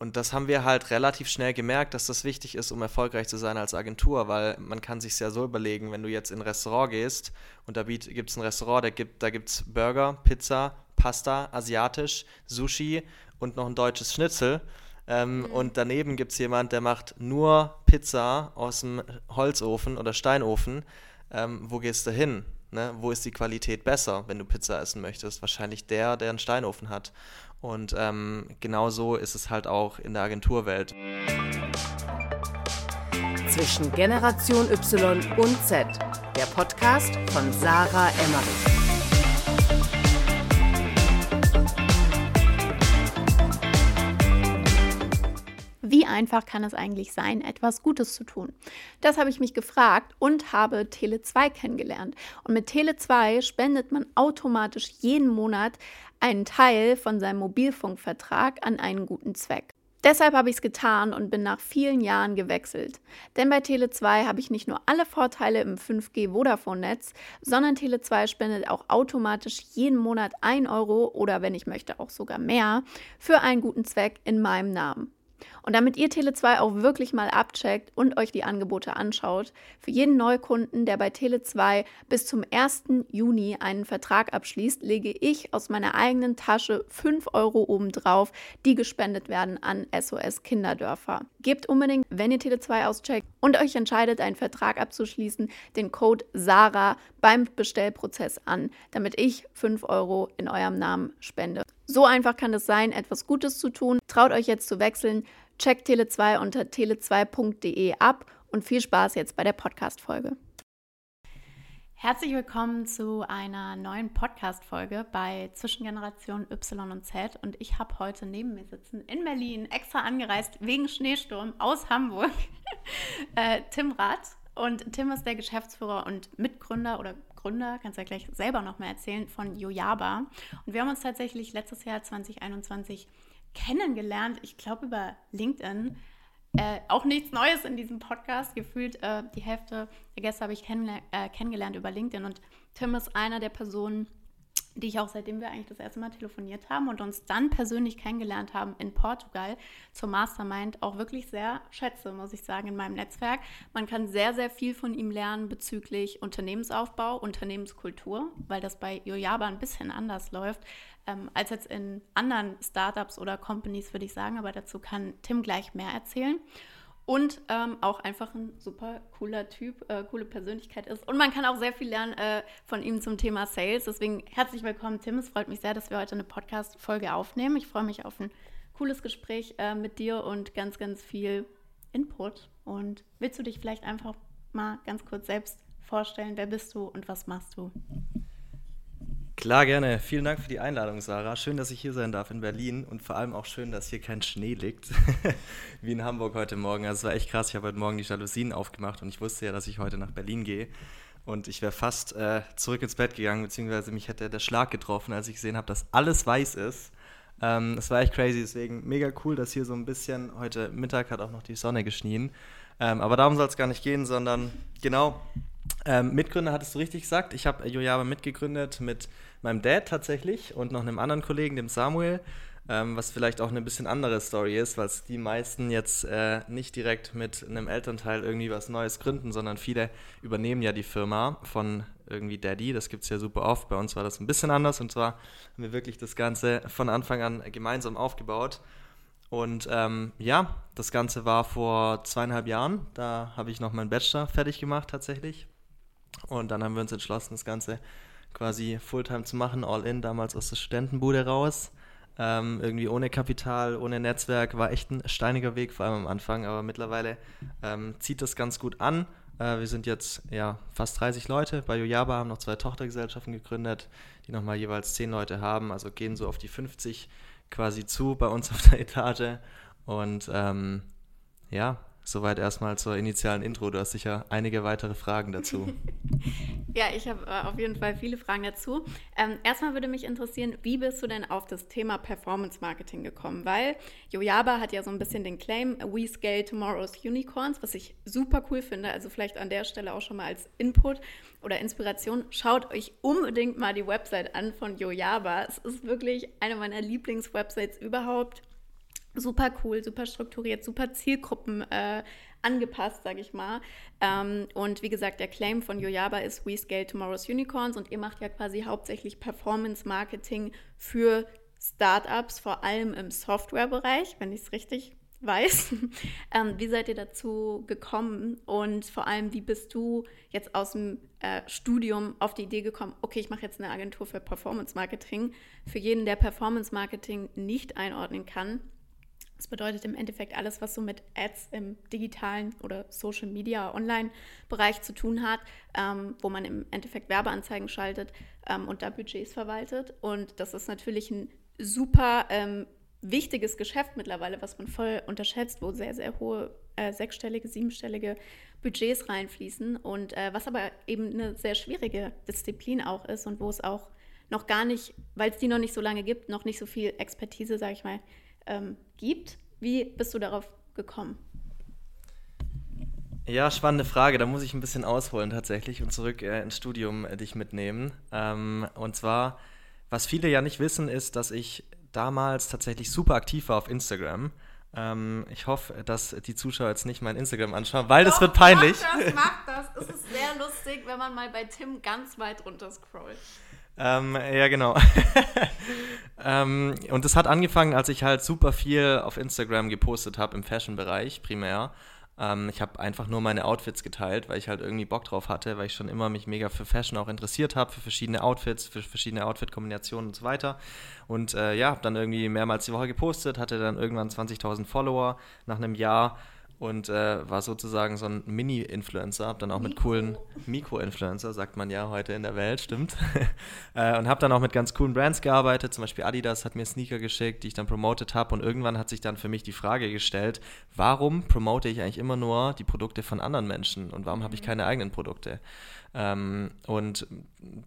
und das haben wir halt relativ schnell gemerkt, dass das wichtig ist, um erfolgreich zu sein als Agentur, weil man kann sich ja so überlegen, wenn du jetzt in ein Restaurant gehst und da gibt es ein Restaurant, da gibt da gibt's Burger, Pizza, Pasta, asiatisch, Sushi und noch ein deutsches Schnitzel. Ähm, mhm. Und daneben gibt es jemand, der macht nur Pizza aus dem Holzofen oder Steinofen. Ähm, wo gehst du hin? Ne? Wo ist die Qualität besser, wenn du Pizza essen möchtest? Wahrscheinlich der, der einen Steinofen hat. Und ähm, genauso ist es halt auch in der Agenturwelt. Zwischen Generation Y und Z, der Podcast von Sarah Emmerich. Wie einfach kann es eigentlich sein, etwas Gutes zu tun? Das habe ich mich gefragt und habe Tele2 kennengelernt. Und mit Tele2 spendet man automatisch jeden Monat einen Teil von seinem Mobilfunkvertrag an einen guten Zweck. Deshalb habe ich es getan und bin nach vielen Jahren gewechselt. Denn bei Tele2 habe ich nicht nur alle Vorteile im 5G Vodafone-Netz, sondern Tele2 spendet auch automatisch jeden Monat 1 Euro oder wenn ich möchte auch sogar mehr für einen guten Zweck in meinem Namen. Und damit ihr Tele2 auch wirklich mal abcheckt und euch die Angebote anschaut, für jeden Neukunden, der bei Tele2 bis zum 1. Juni einen Vertrag abschließt, lege ich aus meiner eigenen Tasche 5 Euro obendrauf, die gespendet werden an SOS Kinderdörfer. Gebt unbedingt, wenn ihr Tele2 auscheckt und euch entscheidet, einen Vertrag abzuschließen, den Code SARA beim Bestellprozess an, damit ich 5 Euro in eurem Namen spende. So einfach kann es sein, etwas Gutes zu tun. Traut euch jetzt zu wechseln. Checkt Tele2 unter tele2.de ab und viel Spaß jetzt bei der Podcast-Folge. Herzlich willkommen zu einer neuen Podcast-Folge bei Zwischengeneration Y und Z. Und ich habe heute neben mir sitzen in Berlin, extra angereist wegen Schneesturm aus Hamburg, äh, Tim Rath. Und Tim ist der Geschäftsführer und Mitgründer oder Gründer, kannst du ja gleich selber noch mal erzählen, von Yojaba. Und wir haben uns tatsächlich letztes Jahr 2021 kennengelernt, ich glaube über LinkedIn. Äh, auch nichts Neues in diesem Podcast. Gefühlt äh, die Hälfte der Gäste habe ich kenn äh, kennengelernt über LinkedIn. Und Tim ist einer der Personen, die ich auch seitdem wir eigentlich das erste Mal telefoniert haben und uns dann persönlich kennengelernt haben in Portugal zur Mastermind, auch wirklich sehr schätze, muss ich sagen, in meinem Netzwerk. Man kann sehr, sehr viel von ihm lernen bezüglich Unternehmensaufbau, Unternehmenskultur, weil das bei Yojaba ein bisschen anders läuft ähm, als jetzt in anderen Startups oder Companies, würde ich sagen. Aber dazu kann Tim gleich mehr erzählen und ähm, auch einfach ein super cooler Typ, äh, coole Persönlichkeit ist. Und man kann auch sehr viel lernen äh, von ihm zum Thema Sales. Deswegen herzlich willkommen, Tim. Es freut mich sehr, dass wir heute eine Podcast-Folge aufnehmen. Ich freue mich auf ein cooles Gespräch äh, mit dir und ganz, ganz viel Input. Und willst du dich vielleicht einfach mal ganz kurz selbst vorstellen? Wer bist du und was machst du? Klar, gerne. Vielen Dank für die Einladung, Sarah. Schön, dass ich hier sein darf in Berlin und vor allem auch schön, dass hier kein Schnee liegt, wie in Hamburg heute Morgen. Also es war echt krass. Ich habe heute Morgen die Jalousien aufgemacht und ich wusste ja, dass ich heute nach Berlin gehe. Und ich wäre fast äh, zurück ins Bett gegangen, beziehungsweise mich hätte der Schlag getroffen, als ich gesehen habe, dass alles weiß ist. Ähm, das war echt crazy, deswegen mega cool, dass hier so ein bisschen, heute Mittag hat auch noch die Sonne geschnien. Ähm, aber darum soll es gar nicht gehen, sondern genau, ähm, Mitgründer hattest du richtig gesagt. Ich habe Jojaba mitgegründet mit meinem Dad tatsächlich und noch einem anderen Kollegen, dem Samuel, ähm, was vielleicht auch eine bisschen andere Story ist, weil die meisten jetzt äh, nicht direkt mit einem Elternteil irgendwie was Neues gründen, sondern viele übernehmen ja die Firma von irgendwie Daddy. Das gibt es ja super oft. Bei uns war das ein bisschen anders und zwar haben wir wirklich das Ganze von Anfang an gemeinsam aufgebaut. Und ähm, ja, das Ganze war vor zweieinhalb Jahren. Da habe ich noch meinen Bachelor fertig gemacht tatsächlich. Und dann haben wir uns entschlossen, das Ganze quasi Fulltime zu machen, all in, damals aus der Studentenbude raus. Ähm, irgendwie ohne Kapital, ohne Netzwerk, war echt ein steiniger Weg, vor allem am Anfang, aber mittlerweile ähm, zieht das ganz gut an. Äh, wir sind jetzt ja fast 30 Leute. Bei Yojaba haben noch zwei Tochtergesellschaften gegründet, die nochmal jeweils 10 Leute haben, also gehen so auf die 50 quasi zu bei uns auf der Etage. Und ähm, ja, Soweit erstmal zur initialen Intro. Du hast sicher einige weitere Fragen dazu. ja, ich habe äh, auf jeden Fall viele Fragen dazu. Ähm, erstmal würde mich interessieren, wie bist du denn auf das Thema Performance Marketing gekommen? Weil Yojaba hat ja so ein bisschen den Claim, We Scale Tomorrow's Unicorns, was ich super cool finde. Also vielleicht an der Stelle auch schon mal als Input oder Inspiration. Schaut euch unbedingt mal die Website an von Yojaba. Es ist wirklich eine meiner Lieblingswebsites überhaupt super cool, super strukturiert, super Zielgruppen äh, angepasst, sage ich mal. Ähm, und wie gesagt, der Claim von Yoyaba ist We Scale Tomorrow's Unicorns und ihr macht ja quasi hauptsächlich Performance Marketing für Startups, vor allem im Softwarebereich, wenn ich es richtig weiß. ähm, wie seid ihr dazu gekommen und vor allem, wie bist du jetzt aus dem äh, Studium auf die Idee gekommen, okay, ich mache jetzt eine Agentur für Performance Marketing. Für jeden, der Performance Marketing nicht einordnen kann, das bedeutet im Endeffekt alles, was so mit Ads im digitalen oder Social Media, Online-Bereich zu tun hat, ähm, wo man im Endeffekt Werbeanzeigen schaltet ähm, und da Budgets verwaltet. Und das ist natürlich ein super ähm, wichtiges Geschäft mittlerweile, was man voll unterschätzt, wo sehr, sehr hohe äh, sechsstellige, siebenstellige Budgets reinfließen und äh, was aber eben eine sehr schwierige Disziplin auch ist und wo es auch noch gar nicht, weil es die noch nicht so lange gibt, noch nicht so viel Expertise, sage ich mal, ähm, gibt. Wie bist du darauf gekommen? Ja, spannende Frage. Da muss ich ein bisschen ausholen tatsächlich und zurück äh, ins Studium äh, dich mitnehmen. Ähm, und zwar, was viele ja nicht wissen, ist, dass ich damals tatsächlich super aktiv war auf Instagram. Ähm, ich hoffe, dass die Zuschauer jetzt nicht mein Instagram anschauen, weil Doch, das wird peinlich. Mach das, mach das. Es ist sehr lustig, wenn man mal bei Tim ganz weit runter scrollt. Ähm, ja, genau. ähm, und das hat angefangen, als ich halt super viel auf Instagram gepostet habe im Fashion-Bereich primär. Ähm, ich habe einfach nur meine Outfits geteilt, weil ich halt irgendwie Bock drauf hatte, weil ich schon immer mich mega für Fashion auch interessiert habe, für verschiedene Outfits, für verschiedene Outfit-Kombinationen und so weiter. Und äh, ja, habe dann irgendwie mehrmals die Woche gepostet, hatte dann irgendwann 20.000 Follower nach einem Jahr und äh, war sozusagen so ein Mini-Influencer, hab dann auch Mikro. mit coolen Mikro-Influencer, sagt man ja heute in der Welt, stimmt. äh, und habe dann auch mit ganz coolen Brands gearbeitet, zum Beispiel Adidas hat mir Sneaker geschickt, die ich dann promotet habe und irgendwann hat sich dann für mich die Frage gestellt, warum promote ich eigentlich immer nur die Produkte von anderen Menschen und warum habe ich mhm. keine eigenen Produkte? Ähm, und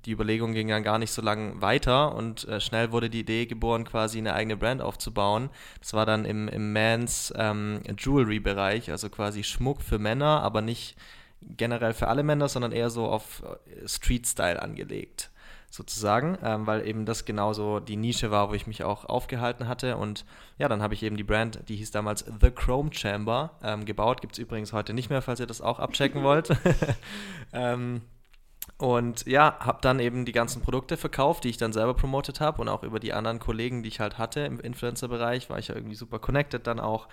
die Überlegung ging dann gar nicht so lange weiter und äh, schnell wurde die Idee geboren, quasi eine eigene Brand aufzubauen. Das war dann im, im Mans ähm, Jewelry-Bereich, also quasi Schmuck für Männer, aber nicht generell für alle Männer, sondern eher so auf äh, Street-Style angelegt sozusagen, ähm, weil eben das genauso die Nische war, wo ich mich auch aufgehalten hatte. Und ja, dann habe ich eben die Brand, die hieß damals The Chrome Chamber, ähm, gebaut. Gibt es übrigens heute nicht mehr, falls ihr das auch abchecken wollt. ähm, und ja, habe dann eben die ganzen Produkte verkauft, die ich dann selber promotet habe und auch über die anderen Kollegen, die ich halt hatte im Influencer-Bereich, war ich ja irgendwie super connected dann auch.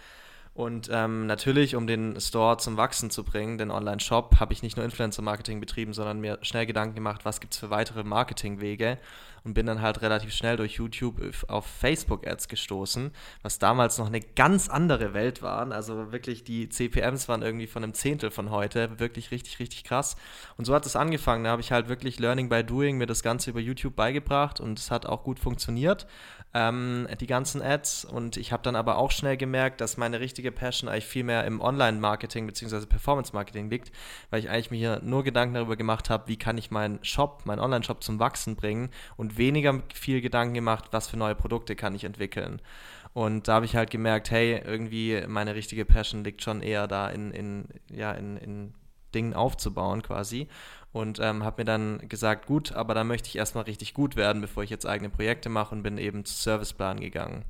Und ähm, natürlich, um den Store zum Wachsen zu bringen, den Online-Shop, habe ich nicht nur Influencer-Marketing betrieben, sondern mir schnell Gedanken gemacht, was gibt es für weitere Marketingwege und bin dann halt relativ schnell durch YouTube auf Facebook-Ads gestoßen, was damals noch eine ganz andere Welt waren. Also wirklich die CPMs waren irgendwie von einem Zehntel von heute, wirklich richtig, richtig krass. Und so hat es angefangen. Da habe ich halt wirklich Learning by Doing mir das Ganze über YouTube beigebracht und es hat auch gut funktioniert, ähm, die ganzen Ads. Und ich habe dann aber auch schnell gemerkt, dass meine richtige Passion eigentlich viel mehr im Online-Marketing bzw. Performance-Marketing liegt, weil ich eigentlich mir nur Gedanken darüber gemacht habe, wie kann ich meinen Shop, meinen Online-Shop zum Wachsen bringen und weniger viel Gedanken gemacht, was für neue Produkte kann ich entwickeln. Und da habe ich halt gemerkt, hey, irgendwie meine richtige Passion liegt schon eher da in, in, ja, in, in Dingen aufzubauen quasi. Und ähm, habe mir dann gesagt, gut, aber da möchte ich erstmal richtig gut werden, bevor ich jetzt eigene Projekte mache und bin eben zu Serviceplan gegangen.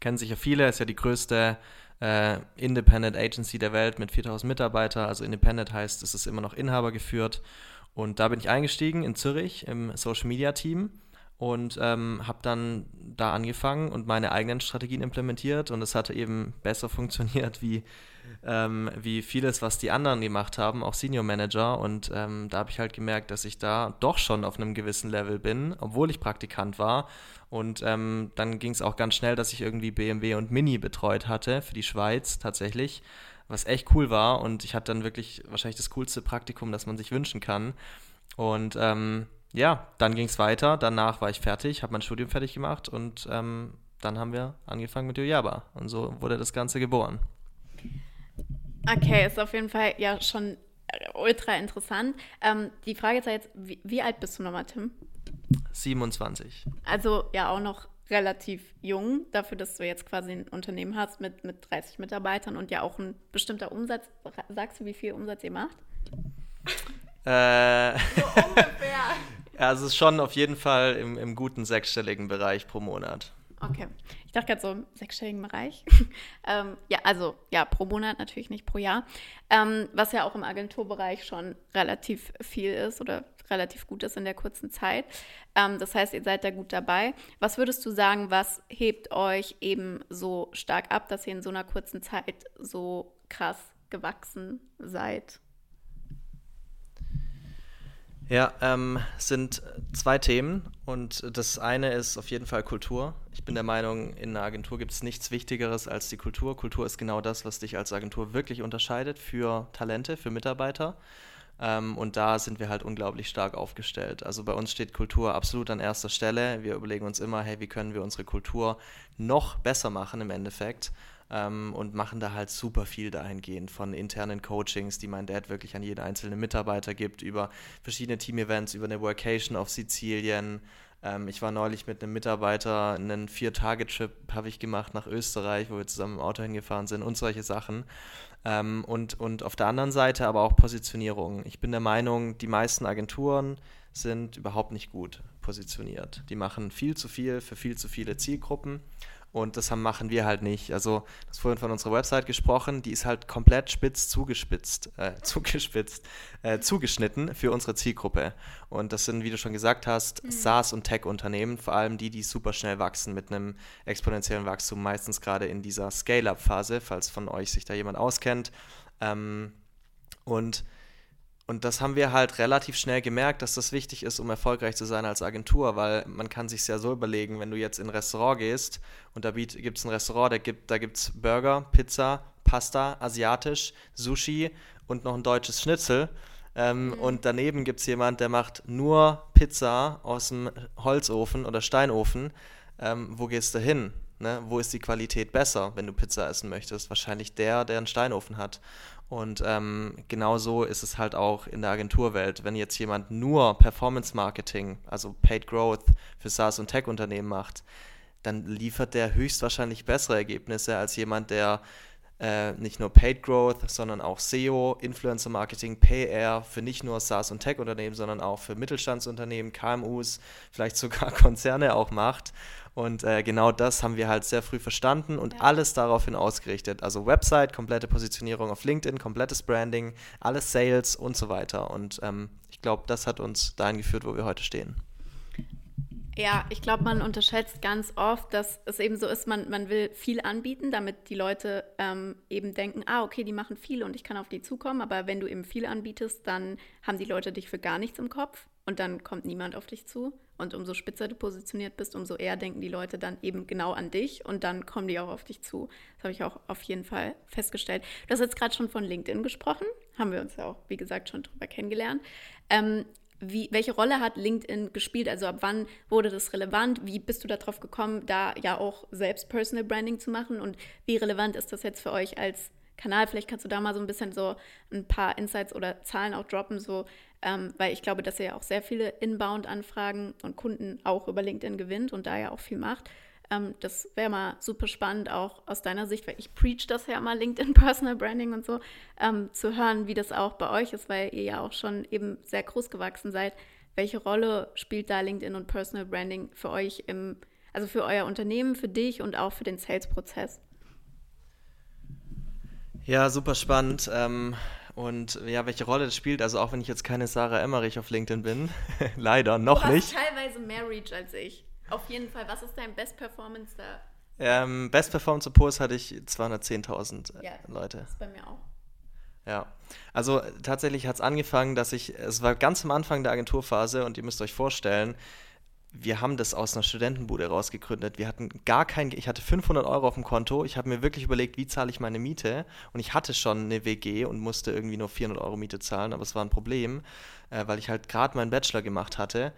Kennen sicher viele, ist ja die größte äh, Independent Agency der Welt mit 4000 Mitarbeitern. Also Independent heißt, es ist immer noch Inhaber geführt. Und da bin ich eingestiegen in Zürich im Social Media Team und ähm, habe dann da angefangen und meine eigenen Strategien implementiert und es hatte eben besser funktioniert wie, ähm, wie vieles, was die anderen gemacht haben, auch Senior Manager. Und ähm, da habe ich halt gemerkt, dass ich da doch schon auf einem gewissen Level bin, obwohl ich Praktikant war. Und ähm, dann ging es auch ganz schnell, dass ich irgendwie BMW und Mini betreut hatte für die Schweiz tatsächlich was echt cool war. Und ich hatte dann wirklich wahrscheinlich das coolste Praktikum, das man sich wünschen kann. Und ähm, ja, dann ging es weiter. Danach war ich fertig, habe mein Studium fertig gemacht und ähm, dann haben wir angefangen mit Yojaba. Und so wurde das Ganze geboren. Okay, ist auf jeden Fall ja schon ultra interessant. Ähm, die Frage ist ja jetzt, wie, wie alt bist du nochmal, Tim? 27. Also ja auch noch relativ jung, dafür, dass du jetzt quasi ein Unternehmen hast mit, mit 30 Mitarbeitern und ja auch ein bestimmter Umsatz. Sagst du, wie viel Umsatz ihr macht? Äh, so ungefähr. also es ist schon auf jeden Fall im, im guten sechsstelligen Bereich pro Monat. Okay. Ich dachte gerade so im sechsstelligen Bereich. ähm, ja, also ja, pro Monat natürlich nicht pro Jahr. Ähm, was ja auch im Agenturbereich schon relativ viel ist oder relativ gut ist in der kurzen Zeit. Ähm, das heißt, ihr seid da gut dabei. Was würdest du sagen, was hebt euch eben so stark ab, dass ihr in so einer kurzen Zeit so krass gewachsen seid? Ja, ähm, sind zwei Themen und das eine ist auf jeden Fall Kultur. Ich bin der Meinung, in einer Agentur gibt es nichts Wichtigeres als die Kultur. Kultur ist genau das, was dich als Agentur wirklich unterscheidet für Talente, für Mitarbeiter. Ähm, und da sind wir halt unglaublich stark aufgestellt. Also bei uns steht Kultur absolut an erster Stelle. Wir überlegen uns immer, hey, wie können wir unsere Kultur noch besser machen im Endeffekt ähm, und machen da halt super viel dahingehend von internen Coachings, die mein Dad wirklich an jeden einzelnen Mitarbeiter gibt, über verschiedene Team-Events, über eine Workation auf Sizilien. Ähm, ich war neulich mit einem Mitarbeiter einen Vier-Tage-Trip habe ich gemacht nach Österreich, wo wir zusammen im Auto hingefahren sind und solche Sachen. Ähm, und, und auf der anderen Seite aber auch Positionierung. Ich bin der Meinung, die meisten Agenturen sind überhaupt nicht gut positioniert. Die machen viel zu viel für viel zu viele Zielgruppen und das haben, machen wir halt nicht. Also, du hast vorhin von unserer Website gesprochen, die ist halt komplett spitz zugespitzt, äh, zugespitzt, äh, zugeschnitten für unsere Zielgruppe. Und das sind, wie du schon gesagt hast, mhm. SaaS- und Tech-Unternehmen, vor allem die, die super schnell wachsen mit einem exponentiellen Wachstum, meistens gerade in dieser Scale-Up-Phase, falls von euch sich da jemand auskennt. Ähm, und und das haben wir halt relativ schnell gemerkt, dass das wichtig ist, um erfolgreich zu sein als Agentur, weil man kann sich ja so überlegen, wenn du jetzt in ein Restaurant gehst und da gibt es ein Restaurant, da gibt da gibt's Burger, Pizza, Pasta, asiatisch, Sushi und noch ein deutsches Schnitzel. Ähm, mhm. Und daneben gibt es jemand, der macht nur Pizza aus dem Holzofen oder Steinofen. Ähm, wo gehst du hin? Ne? Wo ist die Qualität besser, wenn du Pizza essen möchtest? Wahrscheinlich der, der einen Steinofen hat. Und ähm, genauso ist es halt auch in der Agenturwelt. Wenn jetzt jemand nur Performance Marketing, also Paid Growth für SaaS und Tech-Unternehmen macht, dann liefert der höchstwahrscheinlich bessere Ergebnisse als jemand, der äh, nicht nur Paid Growth, sondern auch SEO, Influencer Marketing, PR für nicht nur SaaS und Tech-Unternehmen, sondern auch für Mittelstandsunternehmen, KMUs, vielleicht sogar Konzerne auch macht. Und äh, genau das haben wir halt sehr früh verstanden und ja. alles daraufhin ausgerichtet. Also Website, komplette Positionierung auf LinkedIn, komplettes Branding, alles Sales und so weiter. Und ähm, ich glaube, das hat uns dahin geführt, wo wir heute stehen. Ja, ich glaube, man unterschätzt ganz oft, dass es eben so ist, man, man will viel anbieten, damit die Leute ähm, eben denken, ah, okay, die machen viel und ich kann auf die zukommen. Aber wenn du eben viel anbietest, dann haben die Leute dich für gar nichts im Kopf und dann kommt niemand auf dich zu. Und umso spitzer du positioniert bist, umso eher denken die Leute dann eben genau an dich und dann kommen die auch auf dich zu. Das habe ich auch auf jeden Fall festgestellt. Du hast jetzt gerade schon von LinkedIn gesprochen, haben wir uns ja auch, wie gesagt, schon drüber kennengelernt. Ähm, wie, welche Rolle hat LinkedIn gespielt? Also ab wann wurde das relevant? Wie bist du darauf gekommen, da ja auch selbst Personal Branding zu machen? Und wie relevant ist das jetzt für euch als Kanal? Vielleicht kannst du da mal so ein bisschen so ein paar Insights oder Zahlen auch droppen, so ähm, weil ich glaube, dass ihr ja auch sehr viele Inbound-Anfragen und Kunden auch über LinkedIn gewinnt und da ja auch viel macht. Ähm, das wäre mal super spannend, auch aus deiner Sicht, weil ich preach das ja mal, LinkedIn Personal Branding und so, ähm, zu hören, wie das auch bei euch ist, weil ihr ja auch schon eben sehr groß gewachsen seid. Welche Rolle spielt da LinkedIn und Personal Branding für euch im, also für euer Unternehmen, für dich und auch für den Sales-Prozess? Ja, super spannend. Ähm, und ja, welche Rolle das spielt, also auch wenn ich jetzt keine Sarah Emmerich auf LinkedIn bin, leider noch du hast nicht. teilweise mehr Reach als ich. Auf jeden Fall. Was ist dein Best Performance da? Ähm, Best Performance Post hatte ich 210.000 äh, ja, Leute. Das ist bei mir auch. Ja, also tatsächlich hat es angefangen, dass ich, es war ganz am Anfang der Agenturphase und ihr müsst euch vorstellen, wir haben das aus einer Studentenbude rausgegründet. Wir hatten gar kein, ich hatte 500 Euro auf dem Konto. Ich habe mir wirklich überlegt, wie zahle ich meine Miete. Und ich hatte schon eine WG und musste irgendwie nur 400 Euro Miete zahlen, aber es war ein Problem, äh, weil ich halt gerade meinen Bachelor gemacht hatte.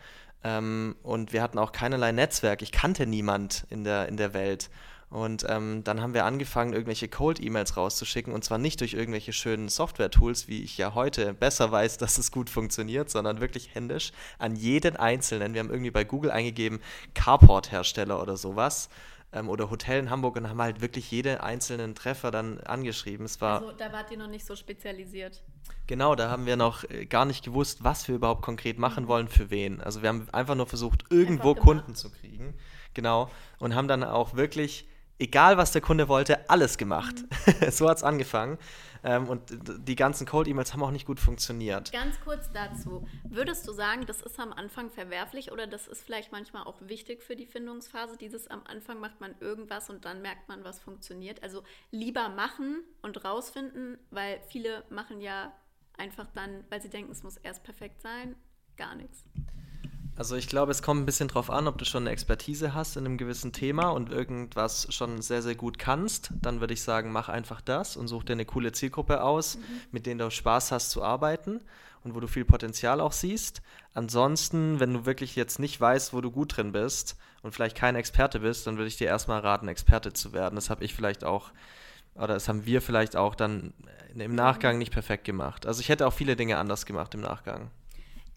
Ähm, und wir hatten auch keinerlei Netzwerk. Ich kannte niemand in der, in der Welt. Und ähm, dann haben wir angefangen, irgendwelche Cold-E-Mails rauszuschicken und zwar nicht durch irgendwelche schönen Software-Tools, wie ich ja heute besser weiß, dass es gut funktioniert, sondern wirklich händisch an jeden Einzelnen. Wir haben irgendwie bei Google eingegeben, Carport-Hersteller oder sowas ähm, oder Hotel in Hamburg und haben halt wirklich jeden einzelnen Treffer dann angeschrieben. Es war, also da wart ihr noch nicht so spezialisiert. Genau, da haben wir noch äh, gar nicht gewusst, was wir überhaupt konkret machen mhm. wollen, für wen. Also wir haben einfach nur versucht, irgendwo Kunden zu kriegen. Genau. Und haben dann auch wirklich egal was der Kunde wollte, alles gemacht. Mhm. so hat es angefangen. Ähm, und die ganzen Cold-E-Mails haben auch nicht gut funktioniert. Ganz kurz dazu. Würdest du sagen, das ist am Anfang verwerflich oder das ist vielleicht manchmal auch wichtig für die Findungsphase? Dieses am Anfang macht man irgendwas und dann merkt man, was funktioniert. Also lieber machen und rausfinden, weil viele machen ja einfach dann, weil sie denken, es muss erst perfekt sein, gar nichts. Also ich glaube, es kommt ein bisschen drauf an, ob du schon eine Expertise hast in einem gewissen Thema und irgendwas schon sehr, sehr gut kannst. Dann würde ich sagen, mach einfach das und such dir eine coole Zielgruppe aus, mhm. mit denen du Spaß hast zu arbeiten und wo du viel Potenzial auch siehst. Ansonsten, wenn du wirklich jetzt nicht weißt, wo du gut drin bist und vielleicht kein Experte bist, dann würde ich dir erstmal raten, Experte zu werden. Das habe ich vielleicht auch, oder das haben wir vielleicht auch dann im Nachgang nicht perfekt gemacht. Also ich hätte auch viele Dinge anders gemacht im Nachgang.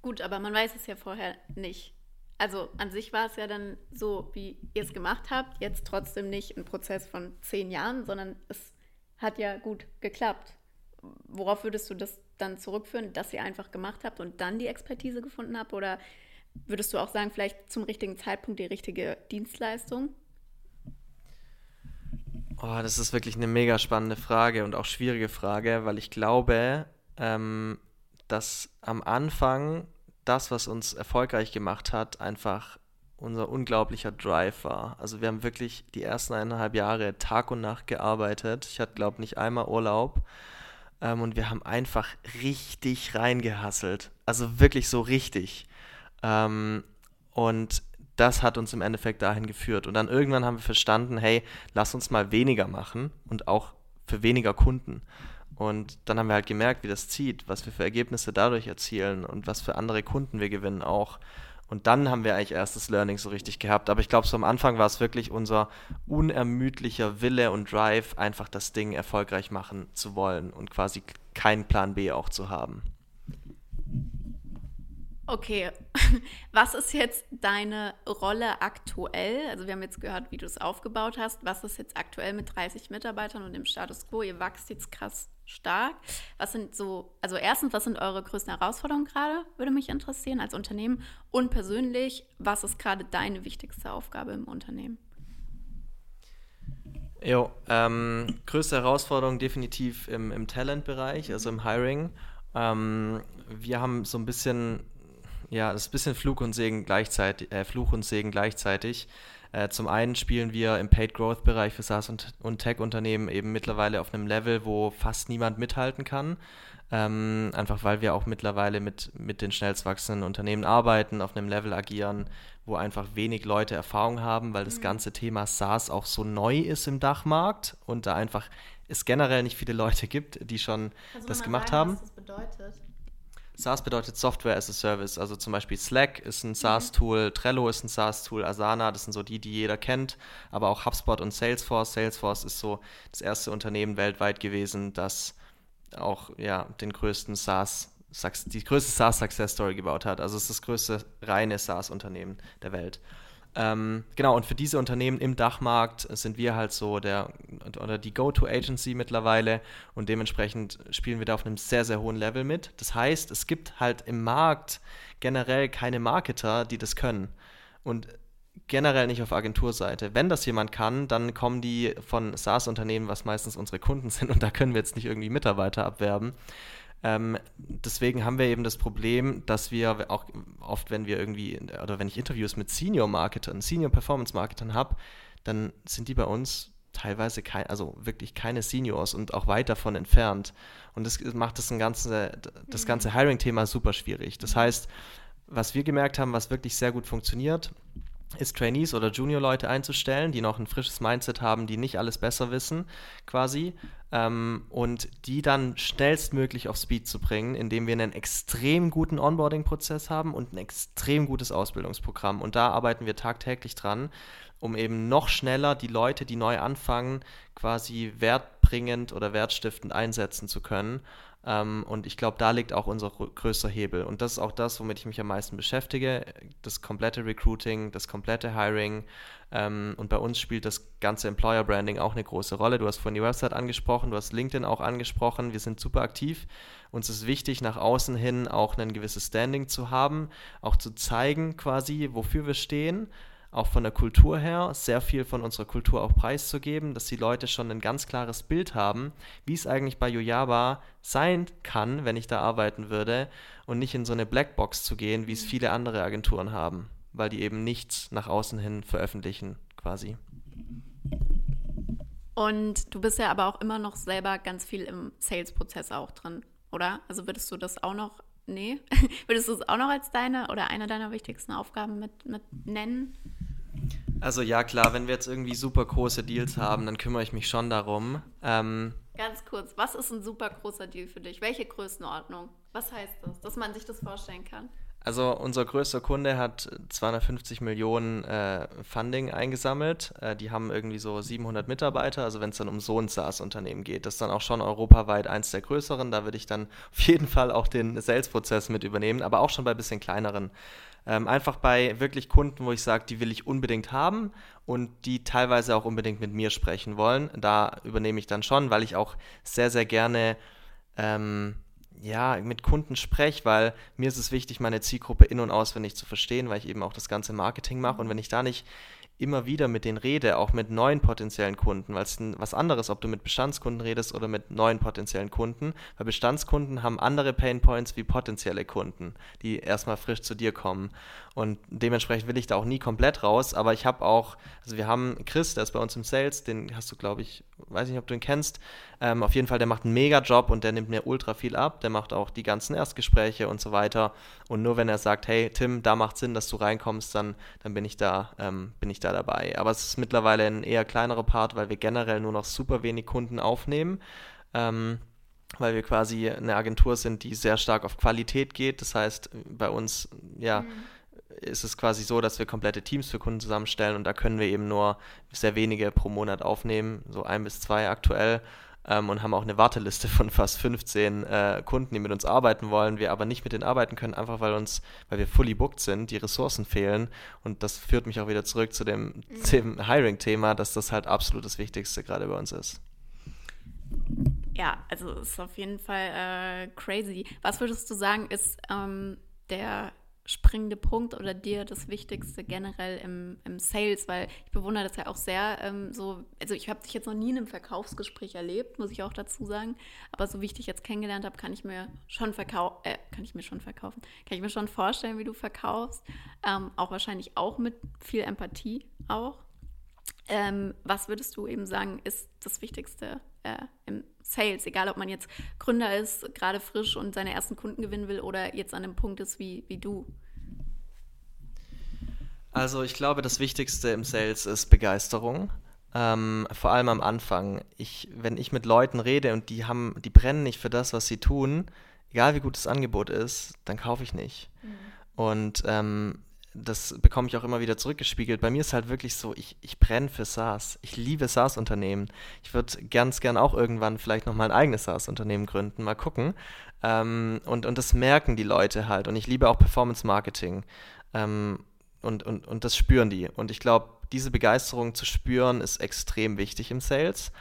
Gut, aber man weiß es ja vorher nicht. Also an sich war es ja dann so, wie ihr es gemacht habt, jetzt trotzdem nicht ein Prozess von zehn Jahren, sondern es hat ja gut geklappt. Worauf würdest du das dann zurückführen, dass ihr einfach gemacht habt und dann die Expertise gefunden habt? Oder würdest du auch sagen, vielleicht zum richtigen Zeitpunkt die richtige Dienstleistung? Oh, das ist wirklich eine mega spannende Frage und auch schwierige Frage, weil ich glaube, ähm, dass am Anfang das, was uns erfolgreich gemacht hat, einfach unser unglaublicher Drive war. Also wir haben wirklich die ersten eineinhalb Jahre Tag und Nacht gearbeitet. Ich hatte, glaube ich, nicht einmal Urlaub. Ähm, und wir haben einfach richtig reingehasselt. Also wirklich so richtig. Ähm, und das hat uns im Endeffekt dahin geführt. Und dann irgendwann haben wir verstanden, hey, lass uns mal weniger machen und auch für weniger Kunden. Und dann haben wir halt gemerkt, wie das zieht, was wir für Ergebnisse dadurch erzielen und was für andere Kunden wir gewinnen auch. Und dann haben wir eigentlich erst das Learning so richtig gehabt. Aber ich glaube, so am Anfang war es wirklich unser unermüdlicher Wille und Drive, einfach das Ding erfolgreich machen zu wollen und quasi keinen Plan B auch zu haben. Okay, was ist jetzt deine Rolle aktuell? Also wir haben jetzt gehört, wie du es aufgebaut hast. Was ist jetzt aktuell mit 30 Mitarbeitern und dem Status quo? Ihr wächst jetzt krass stark. Was sind so, also erstens, was sind eure größten Herausforderungen gerade? Würde mich interessieren als Unternehmen. Und persönlich, was ist gerade deine wichtigste Aufgabe im Unternehmen? Jo, ähm, größte Herausforderung definitiv im, im Talent-Bereich, also im Hiring. Ähm, wir haben so ein bisschen ja, das ist ein bisschen Fluch und Segen gleichzeitig, äh, Fluch und Segen gleichzeitig. Äh, zum einen spielen wir im Paid Growth Bereich für SaaS und, und Tech-Unternehmen eben mittlerweile auf einem Level, wo fast niemand mithalten kann. Ähm, einfach weil wir auch mittlerweile mit, mit den schnellst wachsenden Unternehmen arbeiten, auf einem Level agieren, wo einfach wenig Leute Erfahrung haben, weil das mhm. ganze Thema SaaS auch so neu ist im Dachmarkt und da einfach es generell nicht viele Leute gibt, die schon also das gemacht sagen, haben. Was das bedeutet? SaaS bedeutet Software as a Service. Also zum Beispiel Slack ist ein SaaS-Tool, mhm. Trello ist ein SaaS-Tool, Asana, das sind so die, die jeder kennt, aber auch HubSpot und Salesforce. Salesforce ist so das erste Unternehmen weltweit gewesen, das auch ja, den größten SaaS, die größte SaaS-Success-Story gebaut hat. Also es ist das größte reine SaaS-Unternehmen der Welt. Ähm, genau, und für diese Unternehmen im Dachmarkt sind wir halt so der oder die Go-To-Agency mittlerweile und dementsprechend spielen wir da auf einem sehr, sehr hohen Level mit. Das heißt, es gibt halt im Markt generell keine Marketer, die das können. Und generell nicht auf Agenturseite. Wenn das jemand kann, dann kommen die von SaaS-Unternehmen, was meistens unsere Kunden sind, und da können wir jetzt nicht irgendwie Mitarbeiter abwerben. Ähm, deswegen haben wir eben das Problem, dass wir auch oft, wenn wir irgendwie, oder wenn ich Interviews mit Senior-Marketern, Senior-Performance-Marketern habe, dann sind die bei uns teilweise kein, also wirklich keine Seniors und auch weit davon entfernt. Und das macht das, ganze, das ganze mhm. Hiring-Thema super schwierig. Das heißt, was wir gemerkt haben, was wirklich sehr gut funktioniert, ist Trainees oder Junior-Leute einzustellen, die noch ein frisches Mindset haben, die nicht alles besser wissen, quasi, ähm, und die dann schnellstmöglich auf Speed zu bringen, indem wir einen extrem guten Onboarding-Prozess haben und ein extrem gutes Ausbildungsprogramm. Und da arbeiten wir tagtäglich dran, um eben noch schneller die Leute, die neu anfangen, quasi wertbringend oder wertstiftend einsetzen zu können ähm, und ich glaube, da liegt auch unser größter Hebel. Und das ist auch das, womit ich mich am meisten beschäftige. Das komplette Recruiting, das komplette Hiring. Ähm, und bei uns spielt das ganze Employer Branding auch eine große Rolle. Du hast vorhin die Website angesprochen, du hast LinkedIn auch angesprochen. Wir sind super aktiv. Uns ist wichtig, nach außen hin auch ein gewisses Standing zu haben, auch zu zeigen quasi, wofür wir stehen auch von der Kultur her, sehr viel von unserer Kultur auch preiszugeben, dass die Leute schon ein ganz klares Bild haben, wie es eigentlich bei Yojaba sein kann, wenn ich da arbeiten würde und nicht in so eine Blackbox zu gehen, wie es viele andere Agenturen haben, weil die eben nichts nach außen hin veröffentlichen quasi. Und du bist ja aber auch immer noch selber ganz viel im Sales-Prozess auch drin, oder? Also würdest du das auch noch, nee, würdest du es auch noch als deine oder eine deiner wichtigsten Aufgaben mit, mit nennen? Also ja, klar, wenn wir jetzt irgendwie super große Deals haben, dann kümmere ich mich schon darum. Ähm, Ganz kurz, was ist ein super großer Deal für dich? Welche Größenordnung? Was heißt das, dass man sich das vorstellen kann? Also unser größter Kunde hat 250 Millionen äh, Funding eingesammelt. Äh, die haben irgendwie so 700 Mitarbeiter. Also wenn es dann um so ein SaaS-Unternehmen geht, das ist dann auch schon europaweit eins der größeren. Da würde ich dann auf jeden Fall auch den Sales-Prozess mit übernehmen, aber auch schon bei ein bisschen kleineren. Ähm, einfach bei wirklich Kunden, wo ich sage, die will ich unbedingt haben und die teilweise auch unbedingt mit mir sprechen wollen. Da übernehme ich dann schon, weil ich auch sehr, sehr gerne ähm, ja, mit Kunden spreche, weil mir ist es wichtig, meine Zielgruppe in- und auswendig zu verstehen, weil ich eben auch das ganze Marketing mache. Und wenn ich da nicht immer wieder mit denen rede, auch mit neuen potenziellen Kunden, weil es was anderes, ob du mit Bestandskunden redest oder mit neuen potenziellen Kunden, weil Bestandskunden haben andere Painpoints wie potenzielle Kunden, die erstmal frisch zu dir kommen. Und dementsprechend will ich da auch nie komplett raus, aber ich habe auch, also wir haben Chris, der ist bei uns im Sales, den hast du, glaube ich, weiß nicht, ob du ihn kennst. Ähm, auf jeden Fall, der macht einen Mega-Job und der nimmt mir ultra viel ab. Der macht auch die ganzen Erstgespräche und so weiter. Und nur wenn er sagt, hey Tim, da macht Sinn, dass du reinkommst, dann, dann bin ich da, ähm, bin ich da dabei. Aber es ist mittlerweile ein eher kleinerer Part, weil wir generell nur noch super wenig Kunden aufnehmen. Ähm, weil wir quasi eine Agentur sind, die sehr stark auf Qualität geht. Das heißt, bei uns, ja, mhm ist es quasi so, dass wir komplette Teams für Kunden zusammenstellen und da können wir eben nur sehr wenige pro Monat aufnehmen, so ein bis zwei aktuell. Ähm, und haben auch eine Warteliste von fast 15 äh, Kunden, die mit uns arbeiten wollen, wir aber nicht mit denen arbeiten können, einfach weil uns, weil wir fully booked sind, die Ressourcen fehlen. Und das führt mich auch wieder zurück zu dem, mhm. dem Hiring-Thema, dass das halt absolut das Wichtigste gerade bei uns ist. Ja, also ist auf jeden Fall äh, crazy. Was würdest du sagen, ist ähm, der springende Punkt oder dir das Wichtigste generell im, im Sales? Weil ich bewundere das ja auch sehr ähm, so, also ich habe dich jetzt noch nie in einem Verkaufsgespräch erlebt, muss ich auch dazu sagen. Aber so wie ich dich jetzt kennengelernt habe, kann ich mir schon verkaufen, äh, kann ich mir schon verkaufen, kann ich mir schon vorstellen, wie du verkaufst. Ähm, auch wahrscheinlich auch mit viel Empathie auch. Ähm, was würdest du eben sagen, ist das Wichtigste äh, im Sales? Egal, ob man jetzt Gründer ist, gerade frisch und seine ersten Kunden gewinnen will oder jetzt an einem Punkt ist wie, wie du. Also ich glaube, das Wichtigste im Sales ist Begeisterung. Ähm, vor allem am Anfang. Ich, wenn ich mit Leuten rede und die haben, die brennen nicht für das, was sie tun, egal wie gut das Angebot ist, dann kaufe ich nicht. Mhm. Und ähm, das bekomme ich auch immer wieder zurückgespiegelt. Bei mir ist halt wirklich so, ich, ich brenne für SaaS. Ich liebe SaaS-Unternehmen. Ich würde ganz gern auch irgendwann vielleicht noch mal ein eigenes SaaS-Unternehmen gründen. Mal gucken. Ähm, und, und das merken die Leute halt. Und ich liebe auch Performance-Marketing. Ähm, und, und, und das spüren die. Und ich glaube, diese Begeisterung zu spüren, ist extrem wichtig im Sales.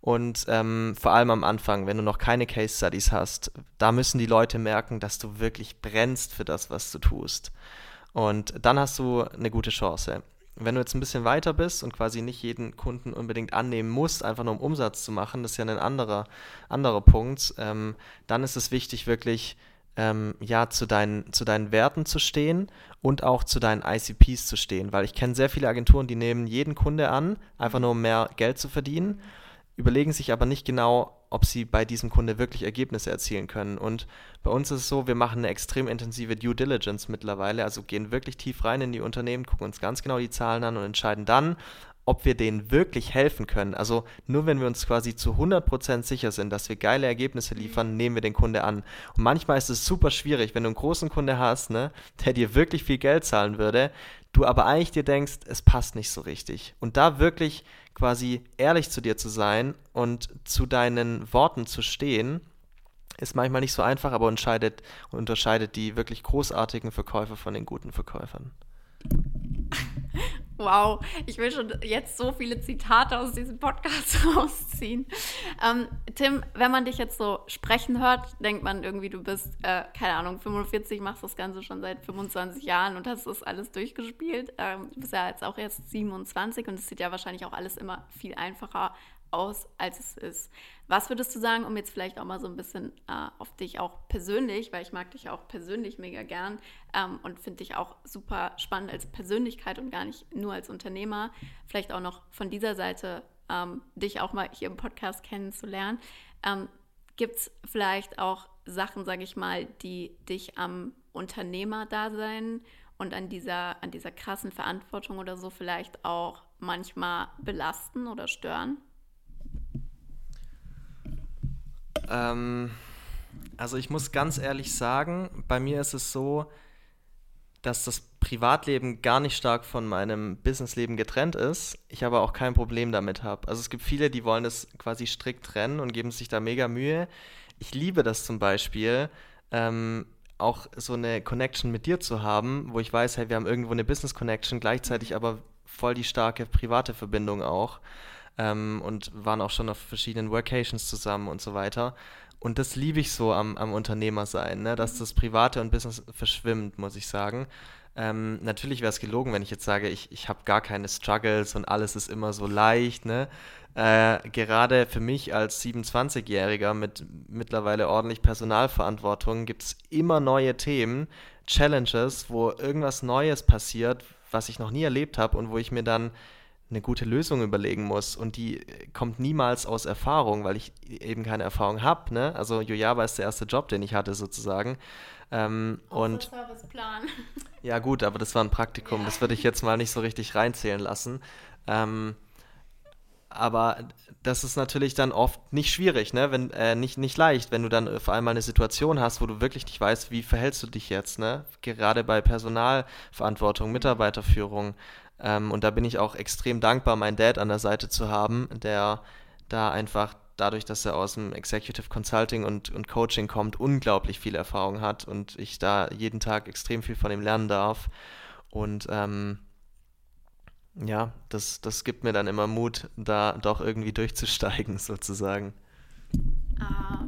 Und ähm, vor allem am Anfang, wenn du noch keine Case Studies hast, da müssen die Leute merken, dass du wirklich brennst für das, was du tust. Und dann hast du eine gute Chance. Wenn du jetzt ein bisschen weiter bist und quasi nicht jeden Kunden unbedingt annehmen musst, einfach nur um Umsatz zu machen, das ist ja ein anderer, anderer Punkt, ähm, dann ist es wichtig, wirklich ähm, ja, zu deinen, zu deinen Werten zu stehen und auch zu deinen ICPs zu stehen. Weil ich kenne sehr viele Agenturen, die nehmen jeden Kunde an, einfach nur um mehr Geld zu verdienen, überlegen sich aber nicht genau, ob sie bei diesem Kunde wirklich Ergebnisse erzielen können. Und bei uns ist es so, wir machen eine extrem intensive Due Diligence mittlerweile, also gehen wirklich tief rein in die Unternehmen, gucken uns ganz genau die Zahlen an und entscheiden dann, ob wir denen wirklich helfen können. Also nur wenn wir uns quasi zu 100% sicher sind, dass wir geile Ergebnisse liefern, nehmen wir den Kunde an. Und manchmal ist es super schwierig, wenn du einen großen Kunde hast, ne, der dir wirklich viel Geld zahlen würde, du aber eigentlich dir denkst, es passt nicht so richtig. Und da wirklich quasi ehrlich zu dir zu sein und zu deinen Worten zu stehen, ist manchmal nicht so einfach, aber unterscheidet, unterscheidet die wirklich großartigen Verkäufer von den guten Verkäufern. Wow, ich will schon jetzt so viele Zitate aus diesem Podcast rausziehen. Ähm, Tim, wenn man dich jetzt so sprechen hört, denkt man irgendwie, du bist, äh, keine Ahnung, 45, machst das Ganze schon seit 25 Jahren und hast das alles durchgespielt. Ähm, du bist ja jetzt auch erst 27 und es sieht ja wahrscheinlich auch alles immer viel einfacher aus, als es ist. Was würdest du sagen, um jetzt vielleicht auch mal so ein bisschen äh, auf dich auch persönlich, weil ich mag dich auch persönlich mega gern ähm, und finde dich auch super spannend als Persönlichkeit und gar nicht nur als Unternehmer, vielleicht auch noch von dieser Seite ähm, dich auch mal hier im Podcast kennenzulernen. Ähm, Gibt es vielleicht auch Sachen, sage ich mal, die dich am Unternehmerdasein und an dieser, an dieser krassen Verantwortung oder so vielleicht auch manchmal belasten oder stören? Ähm, also ich muss ganz ehrlich sagen, bei mir ist es so, dass das Privatleben gar nicht stark von meinem Businessleben getrennt ist. Ich aber auch kein Problem damit habe. Also es gibt viele, die wollen das quasi strikt trennen und geben sich da mega Mühe. Ich liebe das zum Beispiel, ähm, auch so eine Connection mit dir zu haben, wo ich weiß, hey, wir haben irgendwo eine Business Connection, gleichzeitig aber voll die starke private Verbindung auch ähm, und waren auch schon auf verschiedenen Workations zusammen und so weiter. Und das liebe ich so am, am Unternehmer sein, ne? dass das Private und Business verschwimmt, muss ich sagen. Ähm, natürlich wäre es gelogen, wenn ich jetzt sage, ich, ich habe gar keine Struggles und alles ist immer so leicht. Ne? Äh, gerade für mich als 27-Jähriger mit mittlerweile ordentlich Personalverantwortung gibt es immer neue Themen, Challenges, wo irgendwas Neues passiert, was ich noch nie erlebt habe und wo ich mir dann eine gute Lösung überlegen muss und die kommt niemals aus Erfahrung, weil ich eben keine Erfahrung habe. Ne? Also Jojava ist der erste Job, den ich hatte sozusagen. Ähm, und Serviceplan. Ja gut, aber das war ein Praktikum, ja. das würde ich jetzt mal nicht so richtig reinzählen lassen. Ähm, aber das ist natürlich dann oft nicht schwierig, ne? Wenn, äh, nicht, nicht leicht, wenn du dann vor allem mal eine Situation hast, wo du wirklich nicht weißt, wie verhältst du dich jetzt, ne? Gerade bei Personalverantwortung, Mitarbeiterführung. Ähm, und da bin ich auch extrem dankbar, meinen Dad an der Seite zu haben, der da einfach dadurch, dass er aus dem Executive Consulting und, und Coaching kommt, unglaublich viel Erfahrung hat und ich da jeden Tag extrem viel von ihm lernen darf. Und ähm, ja, das, das gibt mir dann immer Mut, da doch irgendwie durchzusteigen, sozusagen. Ah,